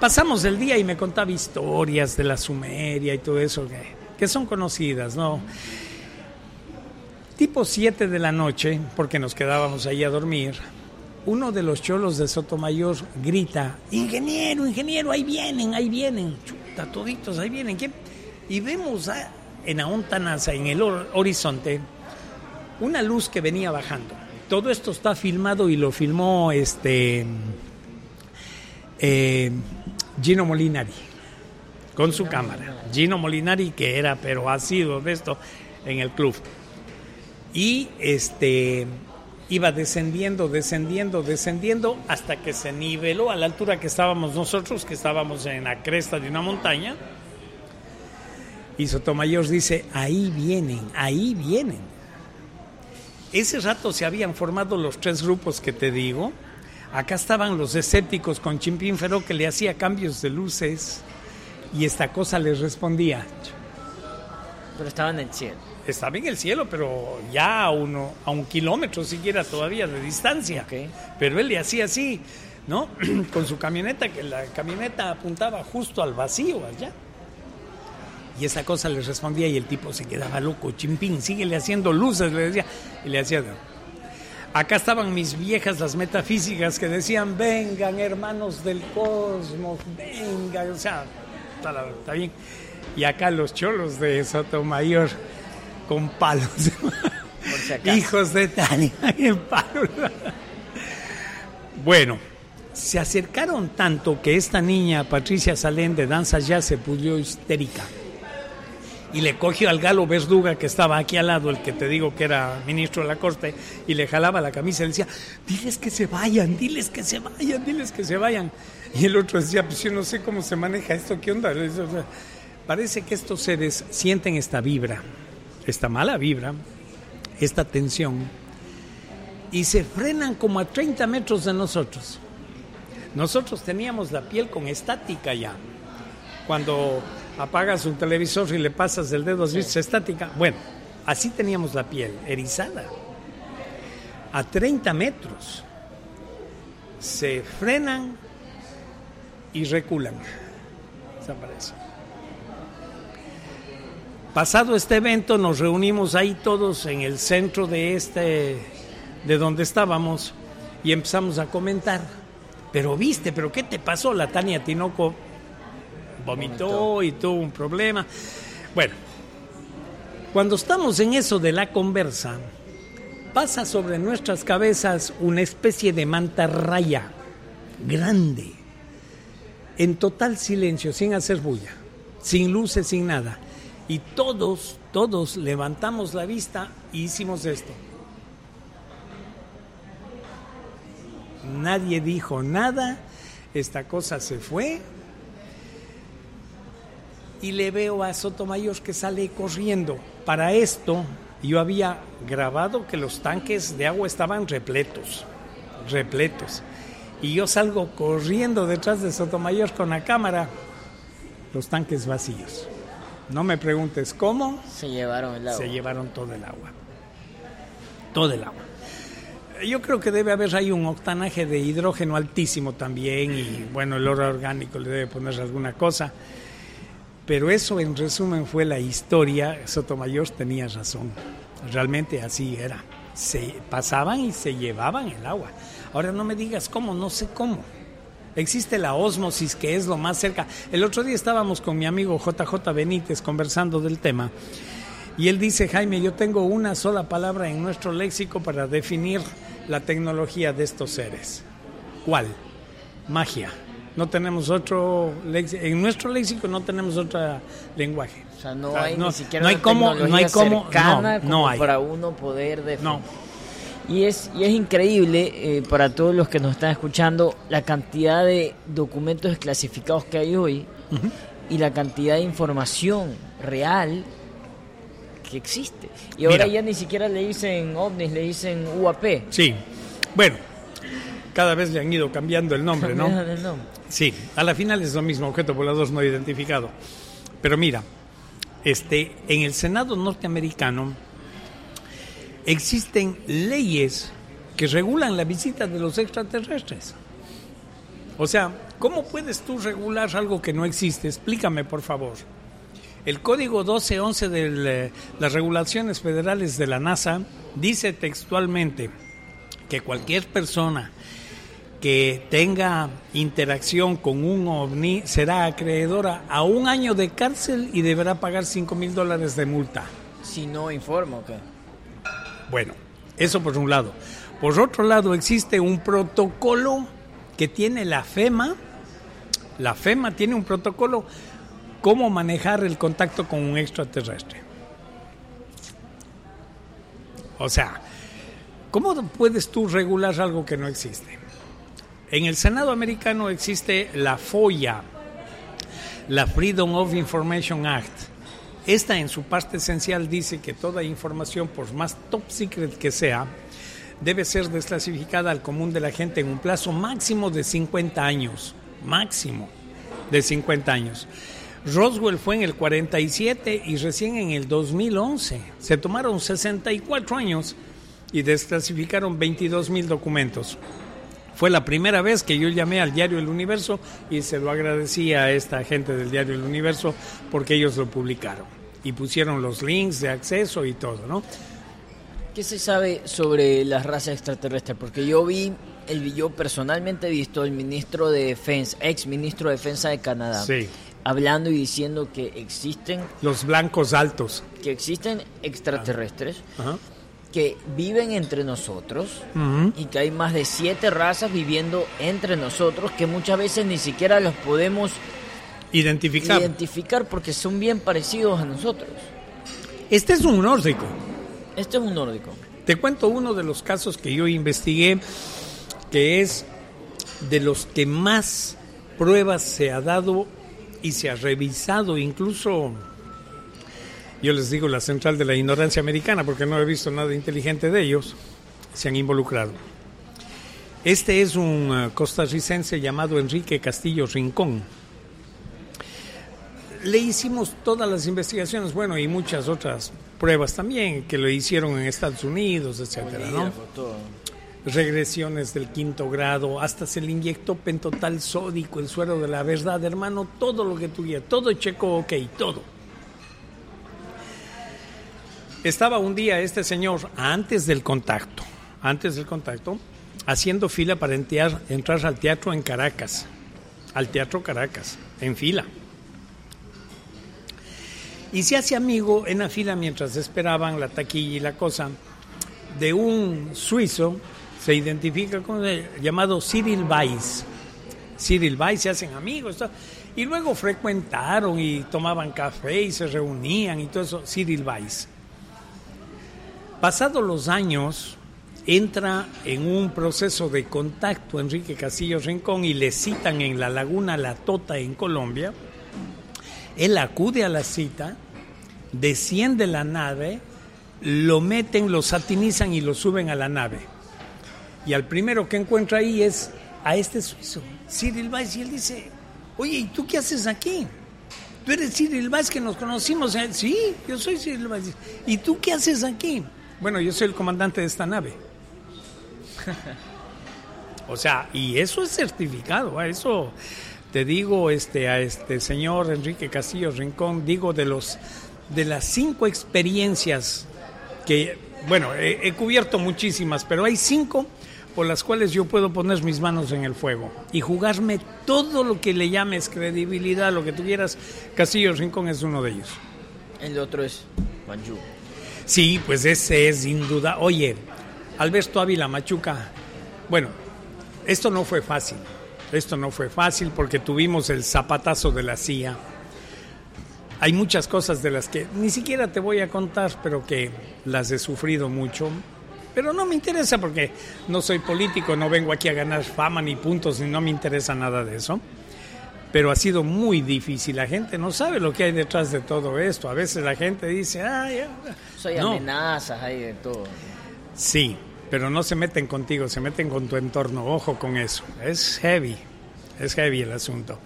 pasamos el día y me contaba historias de la Sumeria y todo eso que son conocidas, ¿no? Tipo 7 de la noche, porque nos quedábamos ahí a dormir, uno de los cholos de Sotomayor grita, ingeniero, ingeniero, ahí vienen, ahí vienen, chuta, toditos, ahí vienen. ¿Qué? Y vemos en Aontanasa, en el horizonte, una luz que venía bajando. Todo esto está filmado y lo filmó este eh, Gino Molinari con su cámara. Gino Molinari, que era, pero ha sido de esto en el club. Y este iba descendiendo, descendiendo, descendiendo, hasta que se niveló a la altura que estábamos nosotros, que estábamos en la cresta de una montaña. Y Sotomayor dice, ahí vienen, ahí vienen. Ese rato se habían formado los tres grupos que te digo. Acá estaban los escépticos con Chimpín Feró que le hacía cambios de luces y esta cosa les respondía. Pero estaban en el cielo. Estaba en el cielo, pero ya a, uno, a un kilómetro siquiera todavía de distancia. Pero él le hacía así, ¿no? Con su camioneta, que la camioneta apuntaba justo al vacío allá. Y esa cosa le respondía y el tipo se quedaba loco. Chimpín, síguele haciendo luces, le decía. Y le hacía... Acá estaban mis viejas las metafísicas que decían, vengan hermanos del cosmos, vengan, o sea, está, bien. Y acá los cholos de Sotomayor con palos. Hijos de Tania en palos. bueno, se acercaron tanto que esta niña, Patricia Salén de Danza Ya, se puso histérica. Y le cogió al galo Verduga, que estaba aquí al lado, el que te digo que era ministro de la corte, y le jalaba la camisa y le decía, diles que se vayan, diles que se vayan, diles que se vayan. Y el otro decía, pues yo no sé cómo se maneja esto, ¿qué onda? parece que estos seres sienten esta vibra, esta mala vibra, esta tensión, y se frenan como a 30 metros de nosotros. Nosotros teníamos la piel con estática ya. Cuando apagas un televisor y le pasas el dedo, ¿has visto estática? Bueno, así teníamos la piel, erizada. A 30 metros. Se frenan y reculan. Desaparecen. Pasado este evento nos reunimos ahí todos en el centro de este de donde estábamos y empezamos a comentar. Pero viste, pero ¿qué te pasó? La Tania Tinoco vomitó y tuvo un problema. Bueno, cuando estamos en eso de la conversa, pasa sobre nuestras cabezas una especie de manta raya grande en total silencio, sin hacer bulla, sin luces, sin nada. Y todos, todos levantamos la vista y hicimos esto. Nadie dijo nada, esta cosa se fue. Y le veo a Sotomayor que sale corriendo. Para esto yo había grabado que los tanques de agua estaban repletos, repletos y yo salgo corriendo detrás de Sotomayor con la cámara, los tanques vacíos. No me preguntes cómo. Se llevaron el agua. Se llevaron todo el agua. Todo el agua. Yo creo que debe haber ahí un octanaje de hidrógeno altísimo también y bueno, el oro orgánico le debe poner alguna cosa. Pero eso en resumen fue la historia. Sotomayor tenía razón. Realmente así era. Se pasaban y se llevaban el agua. Ahora no me digas cómo, no sé cómo. Existe la osmosis, que es lo más cerca. El otro día estábamos con mi amigo JJ Benítez conversando del tema. Y él dice, Jaime, yo tengo una sola palabra en nuestro léxico para definir la tecnología de estos seres. ¿Cuál? Magia. No tenemos otro léxico. En nuestro léxico no tenemos otro lenguaje. O sea, no hay ni siquiera no hay cómo, no hay cómo, no, hay. para uno poder definir. No. Y es, y es increíble eh, para todos los que nos están escuchando la cantidad de documentos desclasificados que hay hoy y la cantidad de información real que existe. Y ahora ya ni siquiera le dicen ovnis, le dicen UAP. Sí, bueno, cada vez le han ido cambiando el nombre, ¿no? Sí, a la final es lo mismo, objeto volador no identificado. Pero mira, este, en el Senado norteamericano existen leyes que regulan la visita de los extraterrestres. O sea, ¿cómo puedes tú regular algo que no existe? Explícame, por favor. El código 1211 de las regulaciones federales de la NASA dice textualmente que cualquier persona que tenga interacción con un ovni será acreedora a un año de cárcel y deberá pagar 5 mil dólares de multa. Si no informa, ¿o qué? Bueno, eso por un lado. Por otro lado, existe un protocolo que tiene la FEMA. La FEMA tiene un protocolo cómo manejar el contacto con un extraterrestre. O sea, ¿cómo puedes tú regular algo que no existe? En el Senado americano existe la FOIA, la Freedom of Information Act. Esta en su parte esencial dice que toda información, por más top secret que sea, debe ser desclasificada al común de la gente en un plazo máximo de 50 años. Máximo de 50 años. Roswell fue en el 47 y recién en el 2011. Se tomaron 64 años y desclasificaron 22 mil documentos. Fue la primera vez que yo llamé al diario El Universo y se lo agradecí a esta gente del diario El Universo porque ellos lo publicaron y pusieron los links de acceso y todo, ¿no? ¿Qué se sabe sobre las razas extraterrestres? Porque yo vi, el, yo personalmente he visto el ministro de Defensa, ex ministro de Defensa de Canadá, hablando y diciendo que existen... Los blancos altos. Que existen extraterrestres. Ajá que viven entre nosotros y que hay más de siete razas viviendo entre nosotros que muchas veces ni siquiera los podemos identificar. identificar porque son bien parecidos a nosotros. Este es un nórdico. Este es un nórdico. Te cuento uno de los casos que yo investigué que es de los que más pruebas se ha dado y se ha revisado incluso yo les digo la central de la ignorancia americana porque no he visto nada inteligente de ellos, se han involucrado. Este es un eh, costarricense llamado Enrique Castillo Rincón. Le hicimos todas las investigaciones, bueno, y muchas otras pruebas también que lo hicieron en Estados Unidos, etcétera, ¿no? Regresiones del quinto grado, hasta se le inyectó pentotal sódico, el suero de la verdad, hermano, todo lo que tuviera, todo checo, ok, todo. Estaba un día este señor, antes del contacto, antes del contacto, haciendo fila para entrar, al teatro en Caracas, al Teatro Caracas, en fila. Y se hace amigo en la fila mientras esperaban la taquilla y la cosa de un suizo, se identifica con el llamado Cyril Weiss. Cyril Weiss se hacen amigos. Y luego frecuentaron y tomaban café y se reunían y todo eso. Cyril Weiss. Pasados los años, entra en un proceso de contacto Enrique Castillo Rincón y le citan en la laguna La Tota en Colombia. Él acude a la cita, desciende la nave, lo meten, lo satinizan y lo suben a la nave. Y al primero que encuentra ahí es a este suizo, Cyril Weiss, y él dice, oye, ¿y tú qué haces aquí? Tú eres Cyril Weiss que nos conocimos. Sí, yo soy Cyril Weiss. ¿Y tú qué haces aquí? Bueno, yo soy el comandante de esta nave. o sea, y eso es certificado, a eso te digo este a este señor Enrique Castillo Rincón, digo de los de las cinco experiencias que bueno, he, cubierto muchísimas, pero hay cinco por las cuales yo puedo poner mis manos en el fuego y jugarme todo lo que le llames credibilidad, lo que tuvieras. Castillo Rincón es uno de ellos. El otro es Manju. Sí, pues ese es sin duda. Oye, Alberto Ávila Machuca, bueno, esto no fue fácil. Esto no fue fácil porque tuvimos el zapatazo de la CIA. Hay muchas cosas de las que ni siquiera te voy a contar, pero que las he sufrido mucho. Pero no me interesa porque no soy político, no vengo aquí a ganar fama ni puntos, ni no me interesa nada de eso pero ha sido muy difícil. La gente no sabe lo que hay detrás de todo esto. A veces la gente dice, ay, hay amenazas, hay de todo. Sí, pero no se meten contigo, se meten con tu entorno. Ojo con eso. Es heavy, es heavy el asunto.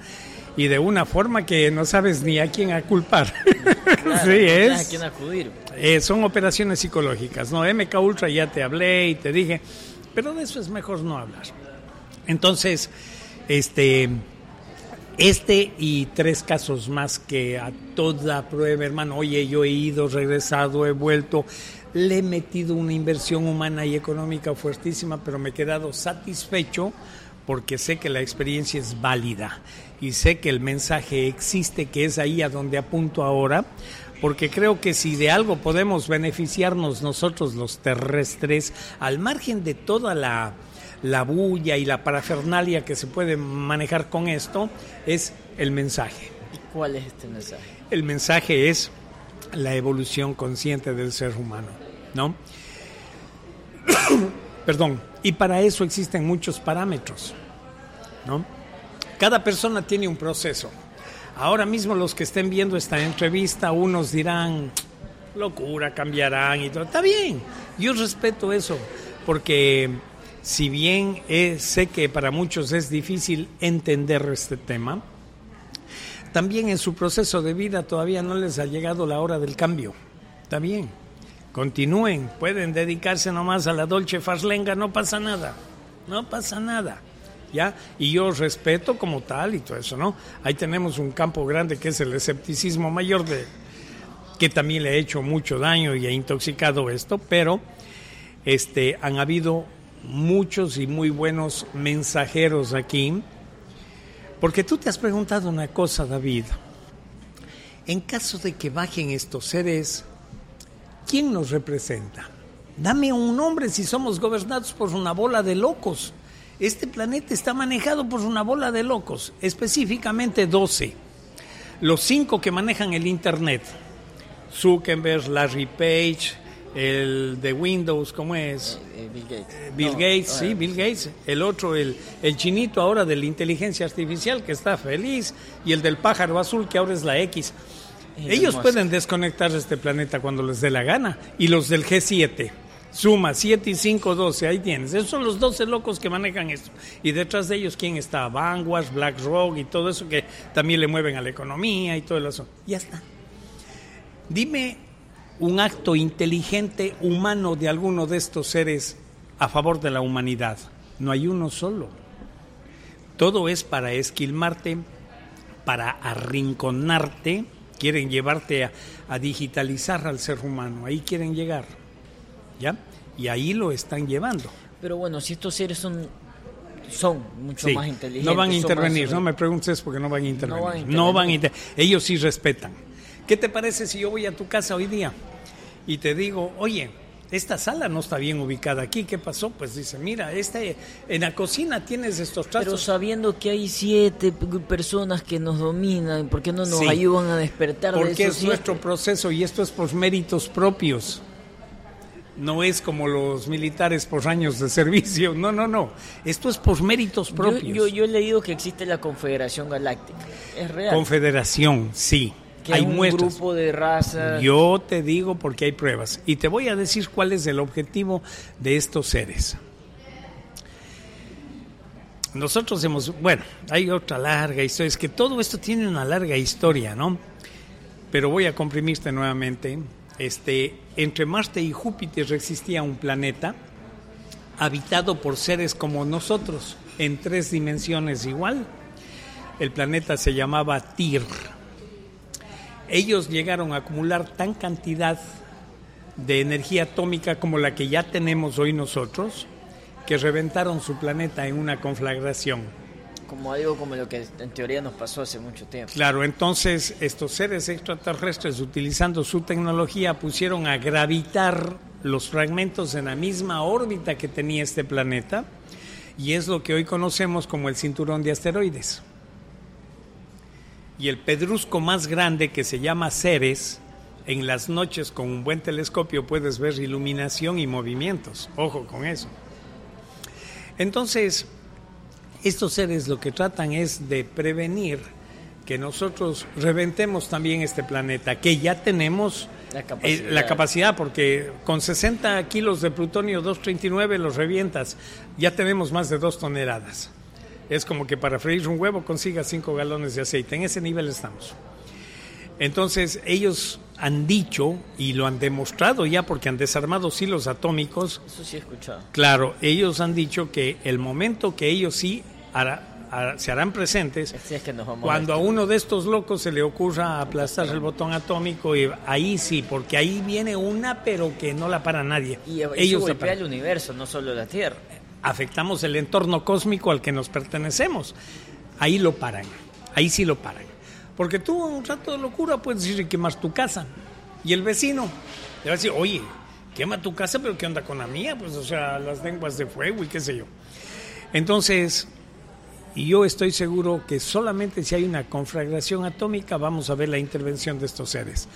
Y de una forma que no sabes ni a quién a culpar. sí, es. A quién acudir. Eh, son operaciones psicológicas. No, MK Ultra ya te hablé y te dije, pero de eso es mejor no hablar. Entonces, este este y tres casos más que a toda prueba, hermano, oye, yo he ido, regresado, he vuelto, le he metido una inversión humana y económica fuertísima, pero me he quedado satisfecho porque sé que la experiencia es válida y sé que el mensaje existe, que es ahí a donde apunto ahora, porque creo que si de algo podemos beneficiarnos nosotros los terrestres, al margen de toda la, la bulla y la parafernalia que se puede manejar con esto, es el mensaje. ¿Y cuál es este mensaje? El mensaje es la evolución consciente del ser humano, ¿no? Perdón, y para eso existen muchos parámetros, ¿no? Cada persona tiene un proceso. Ahora mismo los que estén viendo esta entrevista, unos dirán, locura, cambiarán y todo. Está bien, yo respeto eso, porque si bien sé que para muchos es difícil entender este tema, también en su proceso de vida todavía no les ha llegado la hora del cambio. Está bien, continúen, pueden dedicarse nomás a la dolce farslenga, no pasa nada, no pasa nada. ¿Ya? Y yo respeto como tal y todo eso, ¿no? Ahí tenemos un campo grande que es el escepticismo mayor de que también le ha hecho mucho daño y ha intoxicado esto, pero este han habido muchos y muy buenos mensajeros aquí porque tú te has preguntado una cosa, David. En caso de que bajen estos seres, ¿quién nos representa? Dame un nombre si somos gobernados por una bola de locos. Este planeta está manejado por una bola de locos, específicamente 12. Los cinco que manejan el Internet. Zuckerberg, Larry Page, el de Windows, ¿cómo es? Eh, eh, Bill Gates. Eh, Bill Gates, sí, Bill Gates. El otro, el, el chinito ahora de la inteligencia artificial que está feliz. Y el del pájaro azul que ahora es la X. Ellos pueden desconectar este planeta cuando les dé la gana. Y los del G7. Suma 7 y 5, 12, ahí tienes. Esos son los 12 locos que manejan esto. Y detrás de ellos, ¿quién está? Vanguard, BlackRock y todo eso que también le mueven a la economía y todo eso. Ya está. Dime un acto inteligente humano de alguno de estos seres a favor de la humanidad. No hay uno solo. Todo es para esquilmarte, para arrinconarte, quieren llevarte a, a, digitalizar al ser humano, ahí quieren llegar, ¿ya? Y ahí lo están llevando. Pero bueno, si estos seres son son mucho Sí, más inteligentes. No van a intervenir, más- no me preguntes porque no van a intervenir. van a No van a intervenir. inter- Ellos sí respetan. ¿Qué te parece si yo voy a tu casa hoy día y te digo, oye, esta sala no está bien ubicada aquí, ¿qué pasó? Pues dice, mira, este, en la cocina tienes estos Pero trastos. sabiendo que hay siete personas que nos dominan, ¿por qué no nos Sí. ayudan a despertar de Porque esos es nuestro siete? proceso y esto es por méritos propios. No es como los militares por años de servicio. No, no, no. Esto es por méritos Yo, propios. yo, yo he leído que existe la Confederación Galáctica. Es real. Confederación, sí. Que hay un muestras. grupo de razas. Yo te digo porque hay pruebas. Y te voy a decir cuál es el objetivo de estos seres. Nosotros hemos, bueno, hay otra larga historia, es que todo esto tiene una larga historia, ¿no? Pero voy a comprimirte nuevamente. Este, entre Marte y Júpiter existía un planeta habitado por seres como nosotros, en tres dimensiones igual. El planeta se llamaba Tir ellos llegaron a acumular tan cantidad de energía atómica como la que ya tenemos hoy nosotros, que reventaron su planeta en una conflagración. Como algo como lo que en teoría nos pasó hace mucho tiempo. Claro, entonces estos seres extraterrestres, utilizando su tecnología, pusieron a gravitar los fragmentos en la misma órbita que tenía este planeta, y es lo que hoy conocemos como el cinturón de asteroides. Y el pedrusco más grande que se llama Ceres, en las noches con un buen telescopio puedes ver iluminación y movimientos. Ojo con eso. Entonces, estos seres lo que tratan es de prevenir que nosotros reventemos también este planeta, que ya tenemos La eh, capacidad. la capacidad, porque con 60 kilos de plutonio 239 los revientas, ya tenemos más de dos toneladas. Es como que para freír un huevo consigas 5 galones de aceite, en ese nivel estamos. Entonces ellos han dicho y lo han demostrado ya porque han desarmado silos atómicos Eso sí he escuchado. Claro, ellos han dicho que el momento que ellos sí hará- hará- se harán presentes, Así es que nos vamos cuando a a uno de estos locos se le ocurra aplastar el botón atómico, y ahí sí, porque ahí viene una, pero que no la para nadie. Y ellos golpea el universo, no solo la Tierra. Afectamos el entorno cósmico al que nos pertenecemos. Ahí lo paran, ahí sí lo paran. Porque tú un rato de locura puedes decir y quemar tu casa. Y el vecino le va a decir, oye, quema tu casa, pero ¿qué onda con la mía? Pues o sea, las lenguas de fuego y qué sé yo. Entonces, yo estoy seguro que solamente si hay una conflagración atómica vamos a ver la intervención de estos seres.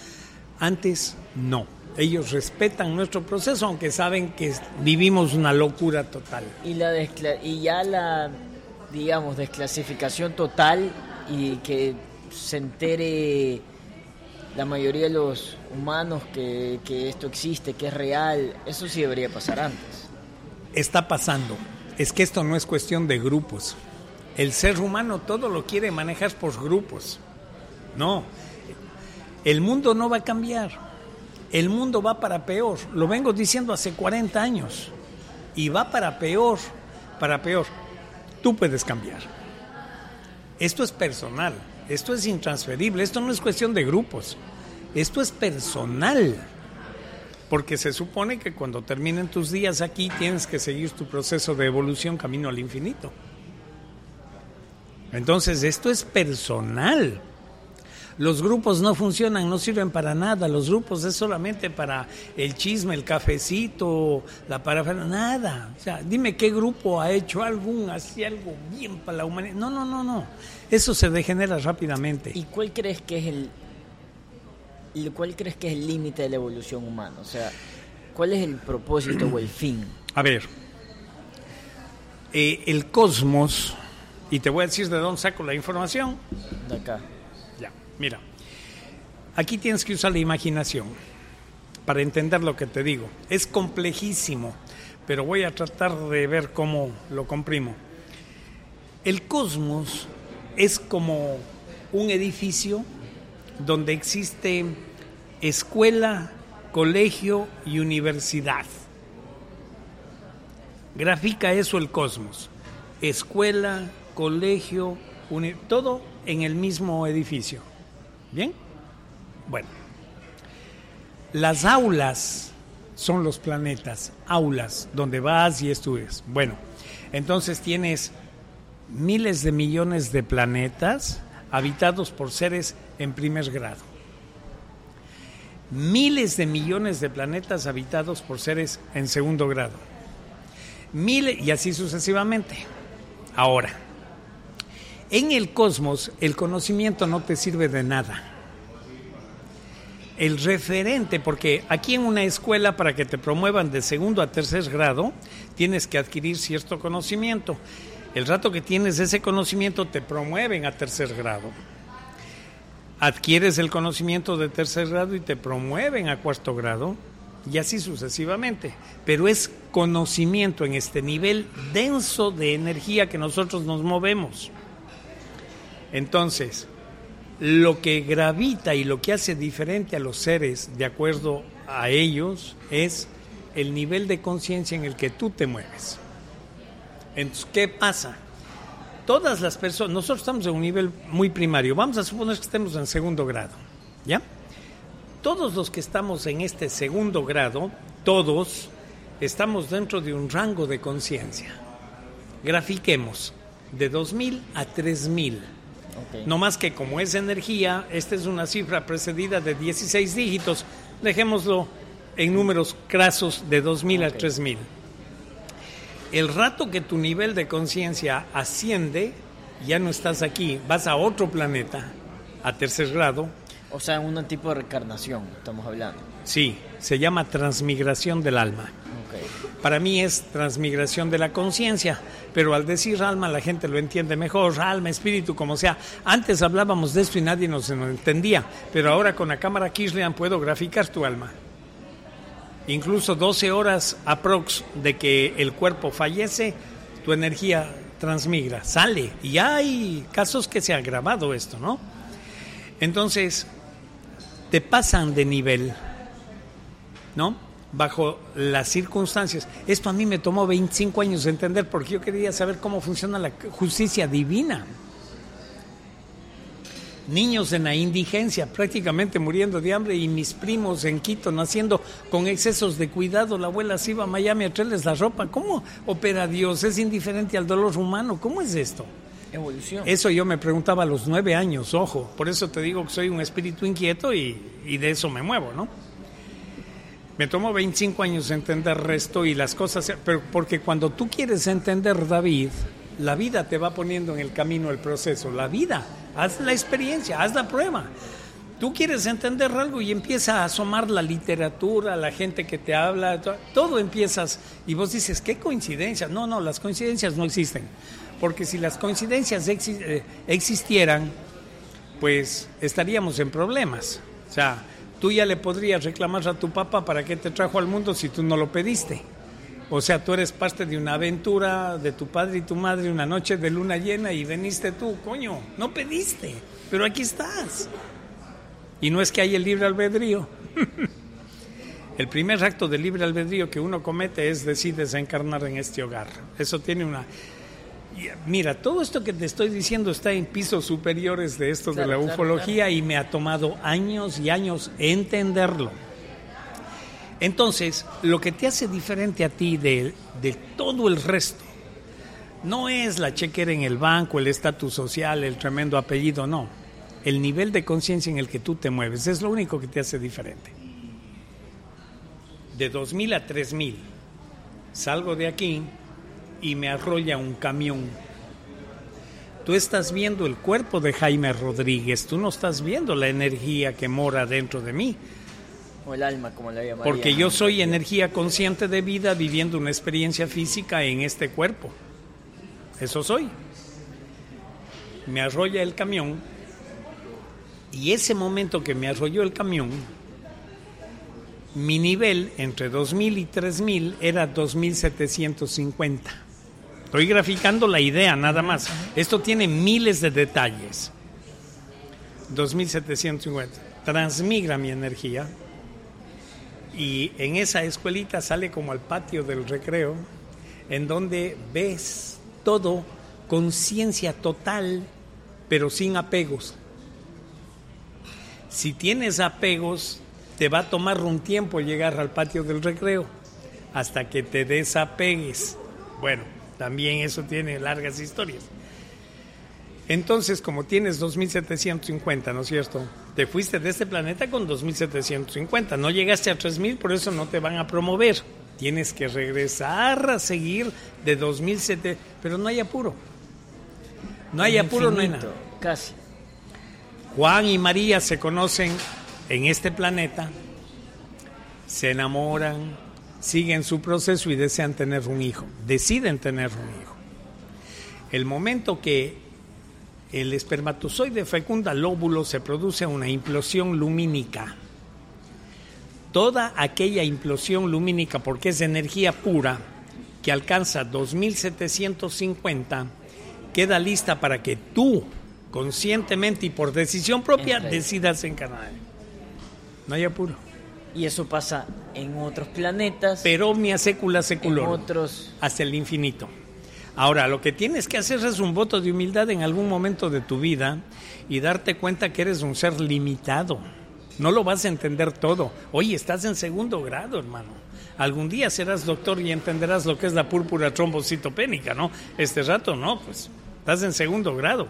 Antes, no. Ellos respetan nuestro proceso, aunque saben que vivimos una locura total. Y, la y ya la, digamos, desclasificación total y que se entere la mayoría de los humanos que, que esto existe, que es real, eso sí debería pasar antes. Está pasando. Es que esto no es cuestión de grupos. El ser humano todo lo quiere manejar por grupos. No. El mundo no va a cambiar. El mundo va para peor. Lo vengo diciendo hace 40 años. Y va para peor, para peor. Tú puedes cambiar. Esto es personal. Esto es intransferible, esto no es cuestión de grupos, esto es personal. Porque se supone que cuando terminen tus días aquí tienes que seguir tu proceso de evolución camino al infinito. Entonces, esto es personal. Los grupos no funcionan, no sirven para nada. Los grupos es solamente para el chisme, el cafecito, la parafernalia, nada. O sea, dime qué grupo ha hecho algún, así algo bien para la humanidad. No, no, no, no. Eso se degenera rápidamente. ¿Y cuál crees que es el, cuál crees que es el límite de la evolución humana? O sea, ¿cuál es el propósito o el fin? A ver, eh, el cosmos, y te voy a decir de dónde saco la información. De acá. Mira, aquí tienes que usar la imaginación para entender lo que te digo. Es complejísimo, pero voy a tratar de ver cómo lo comprimo. El cosmos es como un edificio donde existe escuela, colegio y universidad. Grafica eso el cosmos. Escuela, colegio, todo en el mismo edificio. ¿Bien? Bueno. Las aulas son los planetas, aulas, donde vas y estudias. Bueno, entonces tienes miles de millones de planetas habitados por seres en primer grado. Miles de millones de planetas habitados por seres en segundo grado. Miles, y así sucesivamente. Ahora, en el cosmos el conocimiento no te sirve de nada. El referente, porque aquí en una escuela para que te promuevan de segundo a tercer grado, tienes que adquirir cierto conocimiento. El rato que tienes ese conocimiento te promueven a tercer grado. Adquieres el conocimiento de tercer grado y te promueven a cuarto grado y así sucesivamente. Pero es conocimiento en este nivel denso de energía que nosotros nos movemos. Entonces, lo que gravita y lo que hace diferente a los seres de acuerdo a ellos es el nivel de conciencia en el que tú te mueves. Entonces, ¿qué pasa? Todas las personas, nosotros estamos en un nivel muy primario, vamos a suponer que estemos en segundo grado, ¿ya? Todos los que estamos en este segundo grado, todos estamos dentro de un rango de conciencia. Grafiquemos de 2000 a 3000 no más que como es energía, esta es una cifra precedida de 16 dígitos, dejémoslo en números crasos de 2000 a 3000. El rato que tu nivel de conciencia asciende, ya no estás aquí, vas a otro planeta, a tercer grado. O sea, un tipo de reencarnación, estamos hablando. Sí, se llama transmigración del alma. Para mí es transmigración de la conciencia, pero al decir alma la gente lo entiende mejor, alma, espíritu, como sea. Antes hablábamos de esto y nadie nos entendía, pero ahora con la cámara Kirlian puedo graficar tu alma. Incluso 12 horas aprox de que el cuerpo fallece, tu energía transmigra, sale. Y hay casos que se ha grabado esto, ¿no? Entonces, te pasan de nivel, ¿no? Bajo las circunstancias. Esto a mí me tomó 25 años de entender porque yo quería saber cómo funciona la justicia divina. niños en la indigencia, prácticamente muriendo de hambre, y mis primos en Quito naciendo con excesos de cuidado. La abuela se iba a Miami a traerles la ropa. ¿Cómo opera Dios? ¿Es indiferente al dolor humano? ¿Cómo es esto? Evolución. Eso yo me preguntaba a los nueve años, ojo. Por eso te digo que soy un espíritu inquieto y, y de eso me muevo, ¿no? Me tomó 25 años entender esto y las cosas, pero porque cuando tú quieres entender David, la vida te va poniendo en el camino el proceso, la vida, haz la experiencia, haz la prueba. Tú quieres entender algo y empieza a asomar la literatura, la gente que te habla, todo empiezas y vos dices, qué coincidencia. No, no, las coincidencias no existen. Porque si las coincidencias eh, existieran, pues estaríamos en problemas. O sea, tú ya le podrías reclamar a tu papá para qué te trajo al mundo si tú no lo pediste. O sea, tú eres parte de una aventura de tu padre y tu madre, una noche de luna llena y veniste tú, coño, no pediste, pero aquí estás. Y no es que haya el libre albedrío. el primer acto de libre albedrío que uno comete es decir desencarnar en este hogar. Eso tiene una... Mira, todo esto que te estoy diciendo está en pisos superiores de esto de la ufología y me ha tomado años y años entenderlo. Entonces, lo que te hace diferente a ti de, todo el resto no es la chequera en el banco, el estatus social, el tremendo apellido, no. El nivel de conciencia en el que tú te mueves es lo único que te hace diferente. De 2000 a 3000, salgo de aquí y me arrolla un camión. Tú estás viendo el cuerpo de Jaime Rodríguez, tú no estás viendo la energía que mora dentro de mí o el alma, como la llamaría. Porque yo soy energía consciente de vida viviendo una experiencia física en este cuerpo. Eso soy. Me arrolla el camión y ese momento que me arrolló el camión, mi nivel entre 2000 y 3000 era 2750. Estoy graficando la idea nada más. Esto tiene miles de detalles. 2750. Transmigra mi energía y en esa escuelita sale como al patio del recreo, en donde ves todo conciencia total, pero sin apegos. Si tienes apegos, te va a tomar un tiempo llegar al patio del recreo hasta que te desapegues. Bueno, también eso tiene largas historias. Entonces, como tienes 2750, ¿no es cierto? Te fuiste de este planeta con 2750, no llegaste a 3000, por eso no te van a promover. Tienes que regresar a seguir de 2007, pero no hay apuro. No hay apuro, no hay nada. Casi. Juan y María se conocen en este planeta, se enamoran, siguen su proceso y desean tener un hijo, deciden tener un hijo. El momento que el espermatozoide fecunda el óvulo, se produce una implosión lumínica. Toda aquella implosión lumínica, porque es energía pura, que alcanza 2750, queda lista para que tú, conscientemente y por decisión propia, decidas encarnar. No hay apuro. Y eso pasa en otros planetas. Pero mi sécula seculor. En otros. Hasta el infinito. Ahora, lo que tienes que hacer es un voto de humildad en algún momento de tu vida y darte cuenta que eres un ser limitado. No lo vas a entender todo. Oye, estás en segundo grado, hermano. Algún día serás doctor y entenderás lo que es la púrpura trombocitopénica, ¿no? Este rato no, pues estás en segundo grado.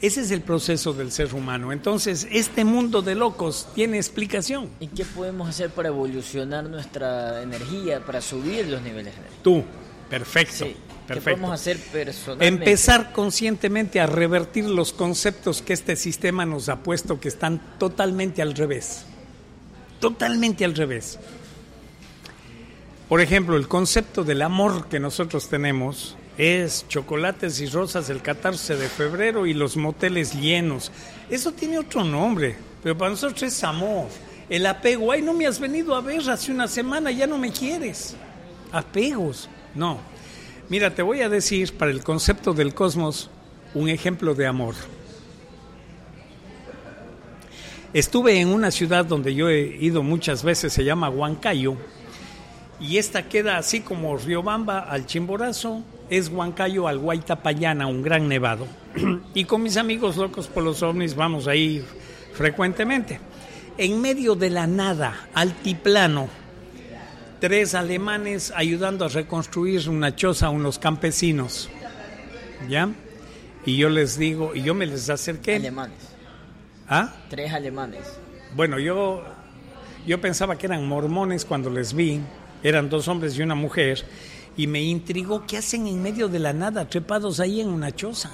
Ese es el proceso del ser humano. Entonces, este mundo de locos tiene explicación. ¿Y qué podemos hacer para evolucionar nuestra energía, para subir los niveles de energía? Tú, Perfecto. ¿Qué podemos hacer personalmente? Empezar conscientemente a revertir los conceptos que este sistema nos ha puesto que están totalmente al revés. Totalmente al revés. Por ejemplo, el concepto del amor que nosotros tenemos es chocolates y rosas el 14 de febrero y los moteles llenos. Eso tiene otro nombre, pero para nosotros es amor. El apego, ay, no me has venido a ver hace una semana, ya no me quieres. Apegos. No. Mira, te voy a decir para el concepto del cosmos un ejemplo de amor. Estuve en una ciudad donde yo he ido muchas veces, se llama Huancayo, Y esta queda así como Riobamba al Chimborazo, es Huancayo al Guaitapayana, un gran nevado. y con mis amigos locos por los ovnis vamos ahí frecuentemente. En medio de la nada, altiplano, tres alemanes ayudando a reconstruir una choza a unos campesinos. ¿Ya? Y yo les digo, y yo me les acerqué. Alemanes. ¿Ah? Tres alemanes. Bueno, yo, yo pensaba que eran mormones cuando les vi. Eran dos hombres y una mujer. Y me intrigó qué hacen en medio de la nada, trepados ahí en una choza.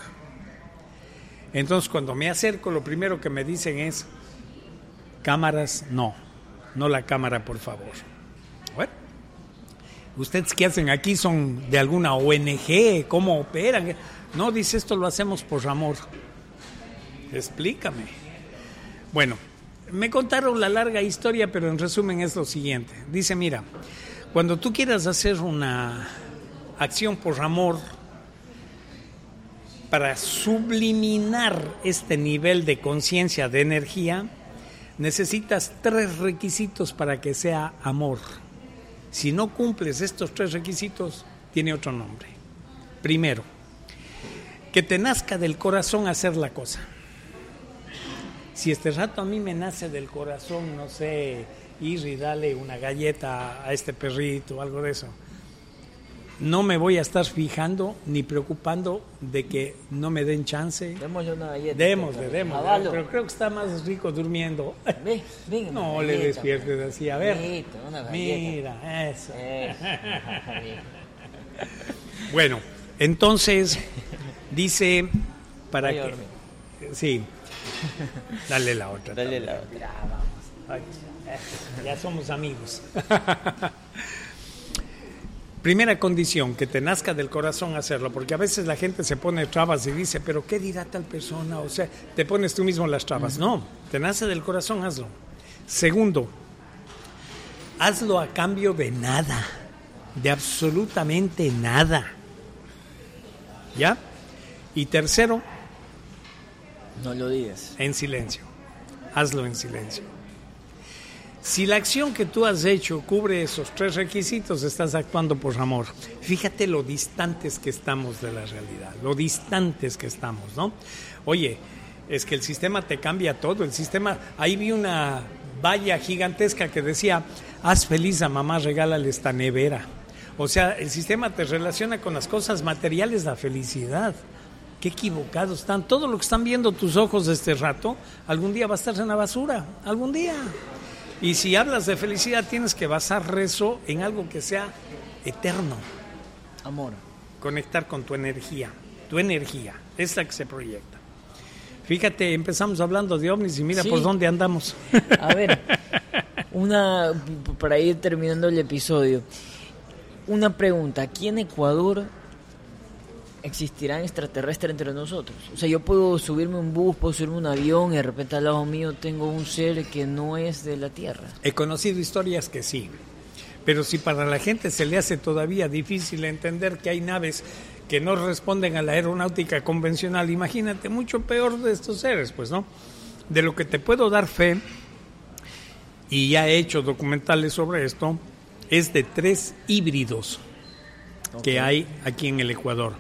Entonces, cuando me acerco, lo primero que me dicen es: cámaras, no. No la cámara, por favor. Bueno, ¿ustedes qué hacen aquí? ¿Son de alguna ONG? ¿Cómo operan? No, dice, esto lo hacemos por amor. Explícame. Bueno, me contaron la larga historia, pero en resumen es lo siguiente. Dice, mira, cuando tú quieras hacer una acción por amor, para subliminar este nivel de conciencia, de energía, necesitas tres requisitos para que sea amor. Si no cumples estos tres requisitos, tiene otro nombre. Primero, que te nazca del corazón hacer la cosa. Si este rato a mí me nace del corazón, no sé, ir y darle una galleta a este perrito o algo de eso, no me voy a estar fijando ni preocupando de que no me den chance. Démosle una galleta. Démosle, démosle. Avalo. Pero creo que está más rico durmiendo. No le despiertes así. A ver. Galleta, una galleta. Mira, eso. Eh, Bueno, entonces dice para que sí. Dale la otra. Dale también. la otra. Ay, Ya somos amigos. Primera condición, que te nazca del corazón hacerlo, porque a veces la gente se pone trabas y dice, pero ¿qué dirá tal persona? O sea, te pones tú mismo las trabas. No, te nace del corazón, hazlo. Segundo, hazlo a cambio de nada, de absolutamente nada. ¿Ya? Y tercero, No lo digas. en silencio. Hazlo en silencio. Si la acción que tú has hecho cubre esos tres requisitos, estás actuando por amor. Fíjate lo distantes que estamos de la realidad, lo distantes que estamos, ¿no? Oye, es que el sistema te cambia todo, el sistema, ahí vi una valla gigantesca que decía, haz feliz a mamá, regálale esta nevera. O sea, el sistema te relaciona con las cosas materiales, la felicidad. Qué equivocados están. Todo lo que están viendo tus ojos este rato, algún día va a estar en la basura. Algún día. Y si hablas de felicidad, tienes que basar rezo en algo que sea eterno. Amor. Conectar con tu energía. Tu energía. Es la que se proyecta. Fíjate, empezamos hablando de ovnis y mira Sí. por dónde andamos. A ver, una para ir terminando el episodio. Una pregunta, ¿aquí en Ecuador existirán extraterrestres entre nosotros? O sea, yo puedo subirme un bus, puedo subirme un avión y de repente al lado mío tengo un ser que no es de la Tierra. He conocido historias que sí, pero si para la gente se le hace todavía difícil entender que hay naves que no responden a la aeronáutica convencional, imagínate mucho peor de estos seres, pues no. De lo que te puedo dar fe, y ya he hecho documentales sobre esto, es de tres híbridos que hay aquí en el Ecuador.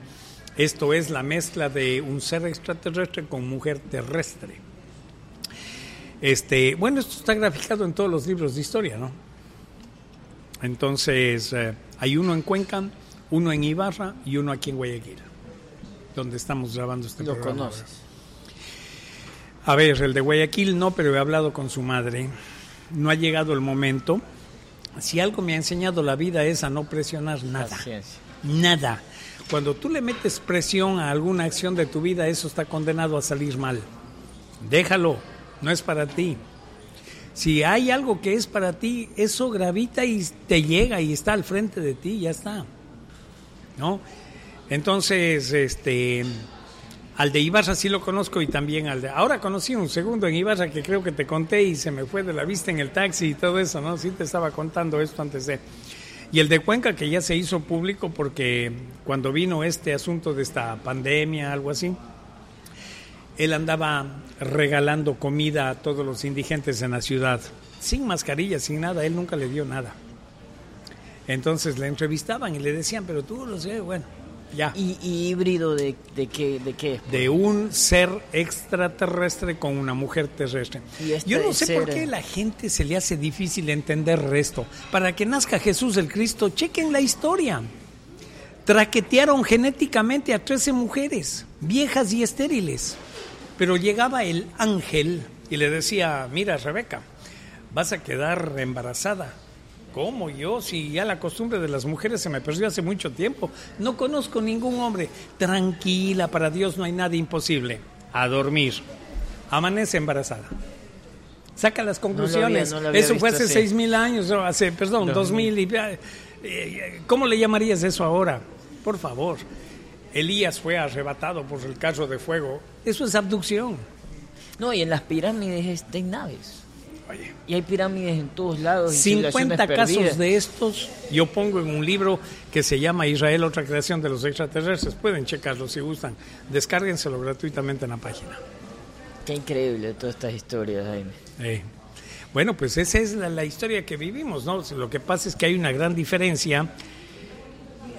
Esto es la mezcla de un ser extraterrestre con mujer terrestre. Este, bueno, esto está graficado en todos los libros de historia, ¿no? Entonces, eh, hay uno en Cuenca, uno en Ibarra y uno aquí en Guayaquil, donde estamos grabando este Lo programa. conoces. A ver, el de Guayaquil no, pero he hablado con su madre. No ha llegado el momento. Si algo me ha enseñado la vida es a no presionar nada. Paciencia. Nada. Cuando tú le metes presión a alguna acción de tu vida, eso está condenado a salir mal. Déjalo, no es para ti. Si hay algo que es para ti, eso gravita y te llega y está al frente de ti, ya está. ¿No? Entonces, este al de Ibarra sí lo conozco y también al de ahora conocí un segundo en Ibarra que creo que te conté y se me fue de la vista en el taxi y todo eso, ¿no? Sí te estaba contando esto antes de y el de Cuenca que ya se hizo público porque cuando vino este asunto de esta pandemia, algo así, él andaba regalando comida a todos los indigentes en la ciudad, sin mascarilla, sin nada, él nunca le dio nada. Entonces le entrevistaban y le decían, pero tú lo sé, bueno, ya. ¿Y, y híbrido de, de qué? De, qué? de un ser extraterrestre con una mujer terrestre. Y este Yo no sé por qué la gente se le hace difícil entender esto. Para que nazca Jesús el Cristo, chequen la historia. Traquetearon genéticamente a 13 mujeres, viejas y estériles. Pero llegaba el ángel y le decía, mira Rebeca, vas a quedar embarazada. ¿Cómo yo? Si ya la costumbre de las mujeres se me perdió hace mucho tiempo. No conozco ningún hombre. Tranquila, para Dios no hay nada imposible. A dormir. Amanece embarazada. Saca las conclusiones. no lo había eso fue hace seis mil años, o hace, perdón, dos mil. y, eh, ¿Cómo le llamarías eso ahora? Por favor. Elías fue arrebatado por el carro de fuego. Eso es abducción. No, y en las pirámides hay naves. Oye, Y hay pirámides en todos lados. y civilizaciones 50 casos perdidas. de estos yo pongo en un libro que se llama Israel, otra creación de los extraterrestres. Pueden checarlo si gustan. Descárguenselo gratuitamente en la página. Qué increíble todas estas historias, Jaime. Eh, Bueno, pues esa es la, la historia que vivimos, ¿no? Lo que pasa es que hay una gran diferencia.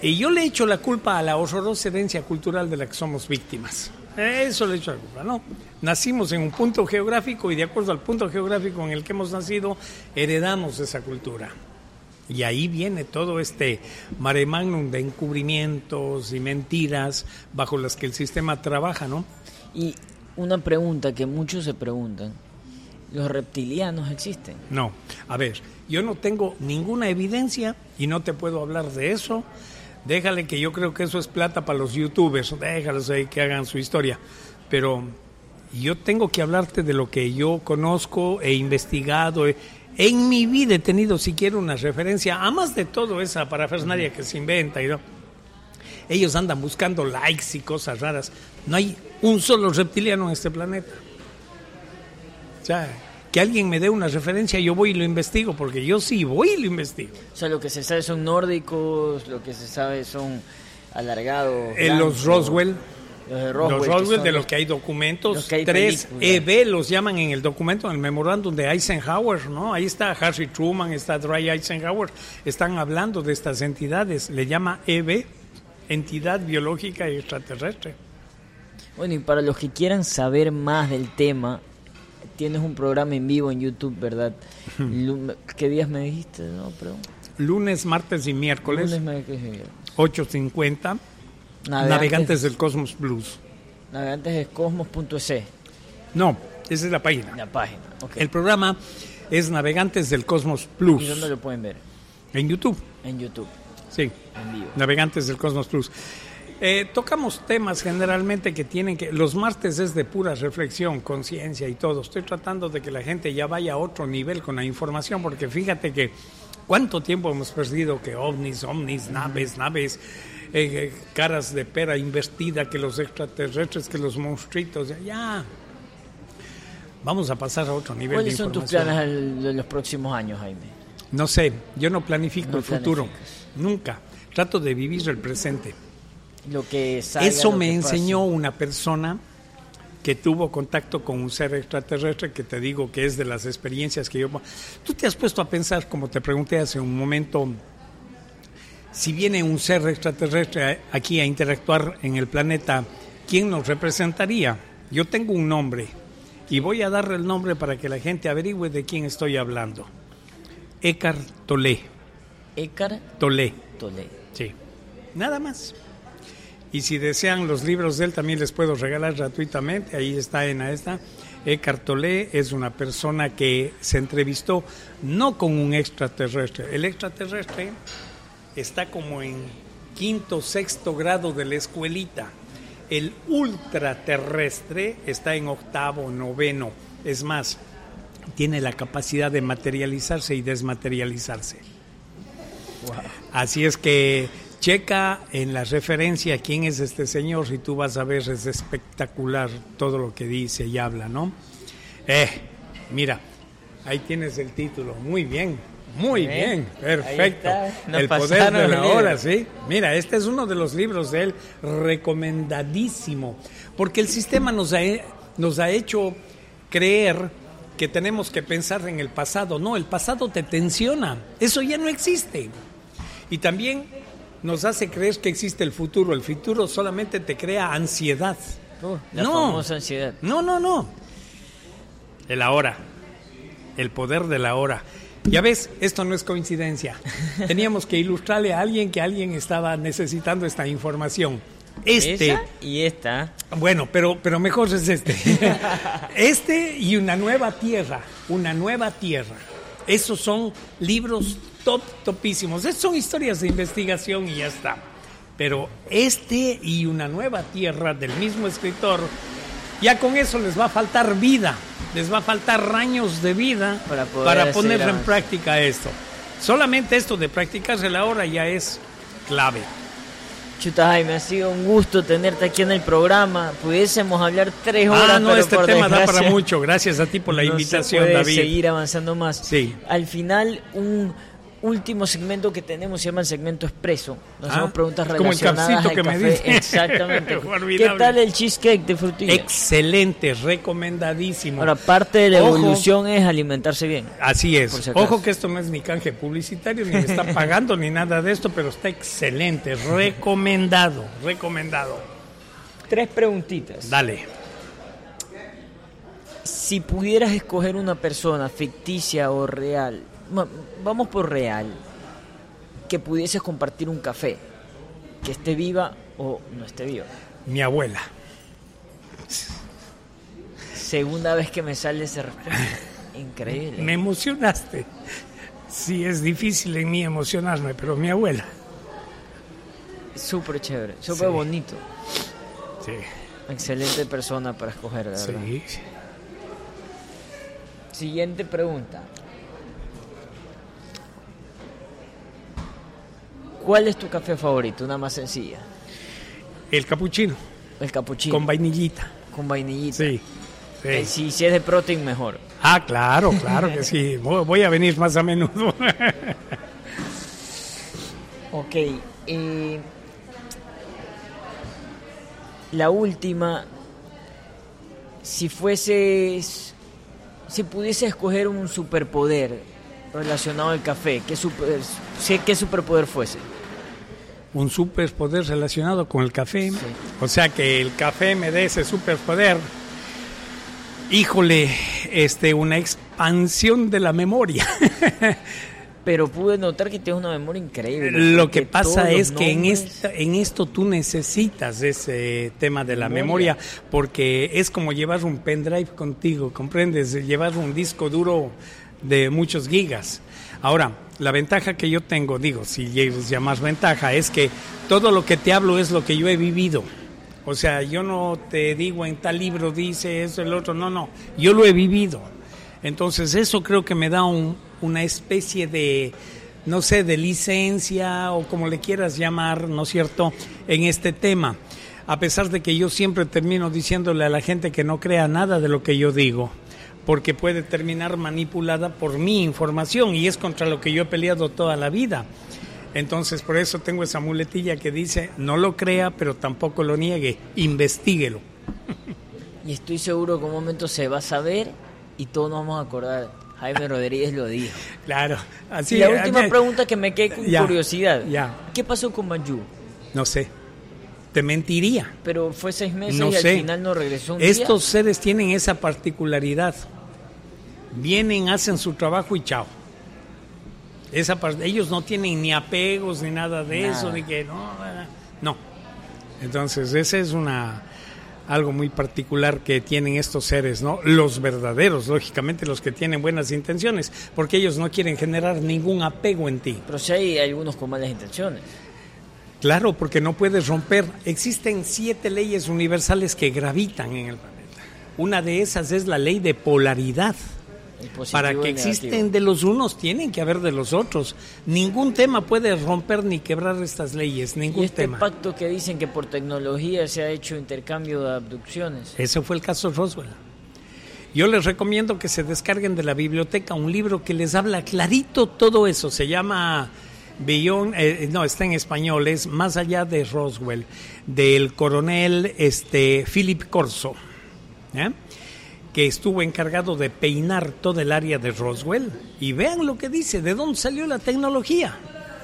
Y yo le echo la culpa a la horrorosa herencia cultural de la que somos víctimas. Eso le echo la culpa, ¿no? Nacimos en un punto geográfico y de acuerdo al punto geográfico en el que hemos nacido, heredamos esa cultura. Y ahí viene todo este mare magnum de encubrimientos y mentiras bajo las que el sistema trabaja, ¿no? Y una pregunta que muchos se preguntan. ¿Los reptilianos existen? No, a ver, yo no tengo ninguna evidencia y no te puedo hablar de eso. Déjale que yo creo que eso es plata para los youtubers, déjalos ahí que hagan su historia. Pero yo tengo que hablarte de lo que yo conozco, he investigado, he- en mi vida he tenido siquiera una referencia, a más de todo esa parafernalia que se inventa y no. Ellos andan buscando likes y cosas raras. No hay un solo reptiliano en este planeta. O sea, que alguien me dé una referencia, yo voy y lo investigo, porque yo sí voy y lo investigo. O sea, lo que se sabe son nórdicos, lo que se sabe son alargados. En los Roswell, Los de Roswell. los que Roswell son de los que hay documentos, que hay tres. EB los llaman en el documento, en el memorándum de Eisenhower, ¿no? Ahí está Harry Truman, está Dwight Eisenhower, están hablando de estas entidades, le llama EB, entidad biológica y extraterrestre. Bueno, y para los que quieran saber más del tema, tienes un programa en vivo en YouTube, ¿verdad? ¿Qué días me dijiste? No. Lunes, martes y miércoles, Lunes, miércoles y viernes. 8.50, Navegantes del Cosmos Blues. Navegantes de cosmos.es, No, esa es la página. la página. El programa es Navegantes del Cosmos Plus ¿Y dónde lo pueden ver? en YouTube. En YouTube, Sí, en vivo. Navegantes del Cosmos Plus. Eh, tocamos temas generalmente que tienen que... Los martes es de pura reflexión, conciencia y todo. Estoy tratando de que la gente ya vaya a otro nivel con la información, porque fíjate que cuánto tiempo hemos perdido que ovnis, ovnis, naves, naves, eh, eh, caras de pera invertida, que los extraterrestres, que los monstruitos, ya. Vamos a pasar a otro nivel de ¿Cuáles son tus planes de los próximos años, Jaime? No sé, yo no planifico No el futuro, nunca. Trato de vivir el presente. Lo que salga, Eso lo me que pase. enseñó una persona que tuvo contacto con un ser extraterrestre, que te digo que es de las experiencias que yo... Tú te has puesto a pensar, como te pregunté hace un momento, si viene un ser extraterrestre aquí a interactuar en el planeta, ¿quién nos representaría? Yo tengo un nombre y voy a darle el nombre para que la gente averigüe de quién estoy hablando. Eckhart Tolle. Écar Tolle. Toledo. Sí, nada más. Y si desean los libros de él, también les puedo regalar gratuitamente. Ahí está en esta. Eckhart Tolle es una persona que se entrevistó no con un extraterrestre. El extraterrestre está como en quinto, sexto grado de la escuelita. El ultraterrestre está en octavo, noveno. Es más, tiene la capacidad de materializarse y desmaterializarse. Así es que checa en la referencia quién es este señor y tú vas a ver, es espectacular todo lo que dice y habla, ¿no? Eh, mira, ahí tienes el título, muy bien, muy Bien, bien, perfecto. El poder de la hora, sí. Mira, este es uno de los libros de él recomendadísimo, porque el sistema nos ha, nos ha hecho creer que tenemos que pensar en el pasado. No, el pasado te tensiona, eso ya no existe. Y también nos hace creer que existe el futuro. El futuro solamente te crea ansiedad. Uh, la No. famosa ansiedad. No, no, no. El ahora. El poder del ahora. Ya ves, esto no es coincidencia. Teníamos que ilustrarle a alguien que alguien estaba necesitando esta información. Este, Esa y esta. bueno, pero, pero mejor es este. Este y una nueva tierra, una nueva tierra. Esos son libros top, topísimos. Esas son historias de investigación y ya está. Pero este y una nueva tierra del mismo escritor, ya con eso les va a faltar vida, les va a faltar años de vida Para para poner en práctica esto. Solamente esto de practicarse la hora ya es clave. Chuta Jaime, ha sido un gusto tenerte aquí en el programa. Pudiésemos hablar tres horas, Ah, no, pero este por tema da para mucho. Gracias a ti por la no se invitación, puede David. seguir avanzando más. Sí. Al final, un último segmento que tenemos se llama el segmento expreso. Nos Ah, hacemos preguntas como el relacionadas cafecito al que me. Exactamente. ¿Qué tal el cheesecake de frutilla? Excelente, recomendadísimo. Ahora, parte de la Ojo. evolución es alimentarse bien. Así es. si. Ojo que esto no es ni canje publicitario, ni me está pagando, ni nada de esto, pero está excelente. Recomendado, recomendado. Tres preguntitas. Dale. Si pudieras escoger una persona ficticia o real, vamos por real, que pudieses compartir un café, que esté viva o no esté viva. Mi abuela. Segunda vez que me sale esa respuesta. Increíble. Me emocionaste. Sí, es difícil en mí emocionarme, pero mi abuela. Súper chévere, súper Sí. bonito. Sí, Excelente persona para escoger, la verdad. sí. Siguiente pregunta. ¿Cuál es tu café favorito? Una más sencilla. El capuchino, El capuchino. con vainillita. con vainillita. Sí. sí. Eh, Si, si es de protein, mejor. Ah, claro, claro que sí. Voy a venir más a menudo. Ok. eh, la última. Si fueses. Si pudiese escoger un superpoder relacionado al café, ¿qué, super, qué superpoder fuese? Un superpoder relacionado con el café. Sí. O sea que el café me dé ese superpoder. Híjole, este, una expansión de la memoria. Pero pude notar que tienes una memoria increíble. Lo que pasa es que en, esta, en esto tú necesitas ese tema de la Memoria. memoria, porque es como llevar un pendrive contigo, ¿comprendes? Llevar un disco duro de muchos gigas. Ahora, la ventaja que yo tengo, digo, si quieres llamar ventaja, es que todo lo que te hablo es lo que yo he vivido. O sea, yo no te digo en tal libro dice eso, el otro, no, no, yo lo he vivido. Entonces eso creo que me da un- una especie de, no sé, de licencia o como le quieras llamar, ¿no es cierto?, en este tema. A pesar de que yo siempre termino diciéndole a la gente que no crea nada de lo que yo digo, porque puede terminar manipulada por mi información y es contra lo que yo he peleado toda la vida. Entonces, por eso tengo esa muletilla que dice, no lo crea, pero tampoco lo niegue, investiguelo. Y estoy seguro que un momento se va a saber y todos nos vamos a acordar. Jaime Rodríguez lo dijo. Claro, así y la última pregunta que me quedé con Ya, curiosidad. ya. ¿Qué pasó con Manju? No sé, te mentiría. Pero fue seis meses No y al final no regresó un Estos día. seres tienen esa particularidad. Vienen, hacen su trabajo y chao. Esa par- ellos no tienen ni apegos ni nada de Nada. eso, ni que no, no. Entonces, ese es una algo muy particular que tienen estos seres, ¿no? Los verdaderos, lógicamente los que tienen buenas intenciones, porque ellos no quieren generar ningún apego en ti. Pero sí hay algunos con malas intenciones. Claro, porque no puedes romper. Existen siete leyes universales que gravitan en el planeta. Una de esas es la ley de polaridad. Para y que existen de los unos, tienen que haber de los otros. Ningún tema puede romper ni quebrar estas leyes, Y ningún este tema. pacto que dicen que por tecnología se ha hecho intercambio de abducciones. Ese fue el caso Roswell. Yo les recomiendo que se descarguen de la biblioteca un libro que les habla clarito todo eso. Se llama Beyond, eh, no, está en español, es Más allá de Roswell, del coronel este, Philip Corso, ¿eh? Que estuvo encargado de peinar todo el área de Roswell. Y vean lo que dice, de dónde salió la tecnología.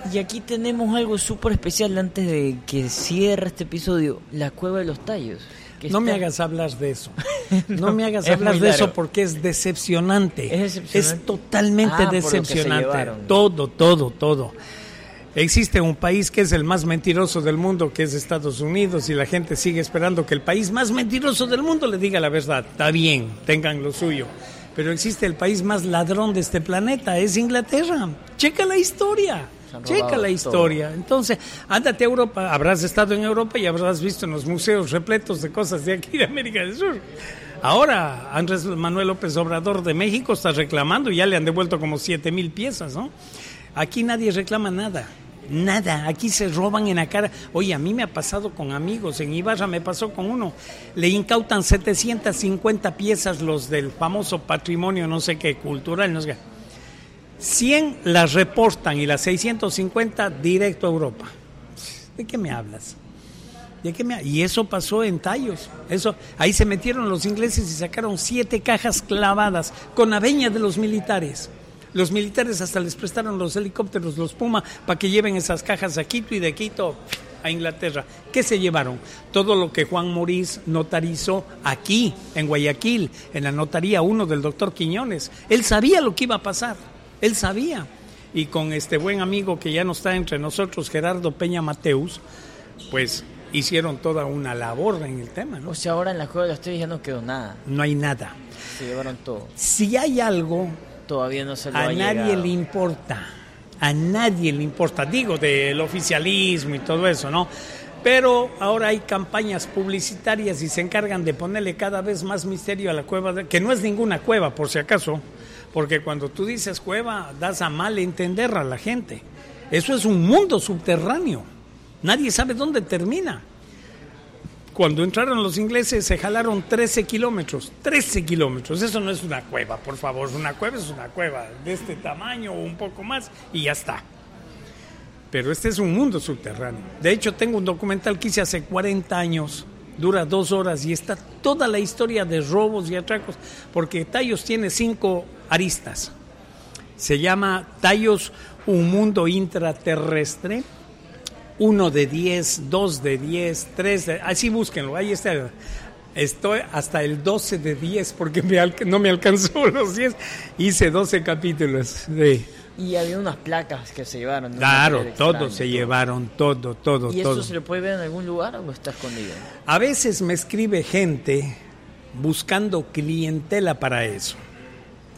Y aquí tenemos algo súper especial antes de que cierre este episodio, la cueva de los tallos. No me hagas hablar de eso. No, me hagas hablar de eso porque es decepcionante. Es, totalmente ah, decepcionante. Todo, todo, todo. Existe un país que es el más mentiroso del mundo, que es Estados Unidos, y la gente sigue esperando que el país más mentiroso del mundo le diga la verdad. Está bien, tengan lo suyo. Pero existe el país más ladrón de este planeta, es Inglaterra. Checa la historia. Checa la historia. Entonces, ándate a Europa, habrás estado en Europa y habrás visto en los museos repletos de cosas de aquí de América del Sur. Ahora, Andrés Manuel López Obrador de México está reclamando, y ya le han devuelto como siete mil piezas, ¿no? Aquí nadie reclama nada. Nada, aquí se roban en la cara. Oye, a mí me ha pasado con amigos, en Ibarra me pasó con uno. Le incautan 750 piezas los del famoso patrimonio, no sé qué, cultural, no sé qué. 100 las reportan y las 650 directo a Europa. ¿De qué me hablas? ¿De qué me y eso pasó en Tallos. Eso, ahí se metieron los ingleses y sacaron siete cajas clavadas con aveña de los militares. Los militares hasta les prestaron los helicópteros, los Puma, para que lleven esas cajas a Quito y de Quito a Inglaterra. ¿Qué se llevaron? Todo lo que Juan Morís notarizó aquí, en Guayaquil, en la notaría 1 del doctor Quiñones. Él sabía lo que iba a pasar, él sabía. Y con este buen amigo que ya no está entre nosotros, Gerardo Peña Mateus, pues hicieron toda una labor en el tema. ¿no? O sea, ahora en la Cueva de los ya no quedó nada. No hay nada. Se llevaron todo. Si hay algo todavía no se a nadie le importa. A nadie le importa, digo, del oficialismo y todo eso, ¿no? Pero ahora hay campañas publicitarias y se encargan de ponerle cada vez más misterio a la cueva, que no es ninguna cueva, por si acaso, porque cuando tú dices cueva, das a mal entender a la gente. Eso es un mundo subterráneo. Nadie sabe dónde termina. Cuando entraron los ingleses se jalaron 13 kilómetros, 13 kilómetros, eso no es una cueva, por favor, una cueva es una cueva de este tamaño o un poco más y ya está. Pero este es un mundo subterráneo. De hecho, tengo un documental que hice hace 40 años, dura dos horas y está toda la historia de robos y atracos, porque Tallos tiene cinco aristas. Se llama Tallos, un mundo intraterrestre uno de 10, dos de 10, tres de... Así búsquenlo, ahí está. Estoy hasta el 12 de 10 porque no me alcanzó los 10. Hice 12 capítulos. de Y había unas placas que se llevaron. Claro, todo se llevaron, todo, todo, ¿Y todo. eso se le puede ver en algún lugar o está escondido? A veces me escribe gente buscando clientela para eso.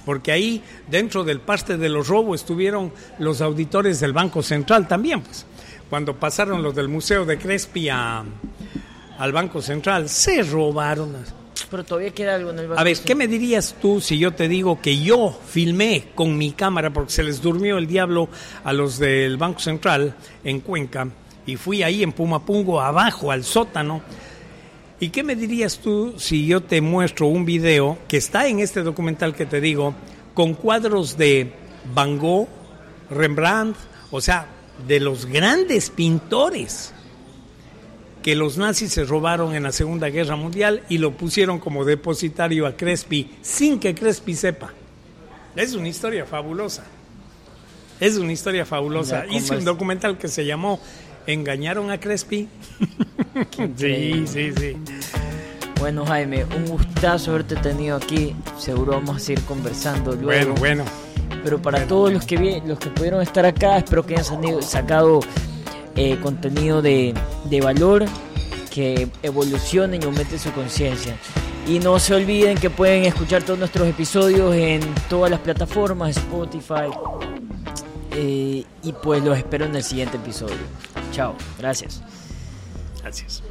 Porque ahí, dentro del parte de los robos, estuvieron los auditores del Banco Central también, pues cuando pasaron los del Museo de Crespi al Banco Central, se robaron. Pero todavía queda algo en el Banco A ver, ¿qué me dirías tú si yo te digo que yo filmé con mi cámara porque se les durmió el diablo a los del Banco Central en Cuenca y fui ahí en Pumapungo abajo al sótano? ¿Y qué me dirías tú si yo te muestro un video que está en este documental que te digo con cuadros de Van Gogh, Rembrandt, o sea, de los grandes pintores que los nazis se robaron en la Segunda Guerra Mundial y lo pusieron como depositario a Crespi sin que Crespi sepa. Es una historia fabulosa. Es una historia fabulosa. Hice un documental que se llamó ¿Engañaron a Crespi? sí, sí, sí. Bueno, Jaime, un gustazo haberte tenido aquí. Seguro vamos a seguir conversando luego. Bueno, bueno. Pero para todos los que, los que pudieron estar acá, espero que hayan sacado eh, contenido de, de valor, que evolucionen y aumenten su conciencia. Y no se olviden que pueden escuchar todos nuestros episodios en todas las plataformas, Spotify. Eh, y pues los espero en el siguiente episodio. Chao, gracias. Gracias.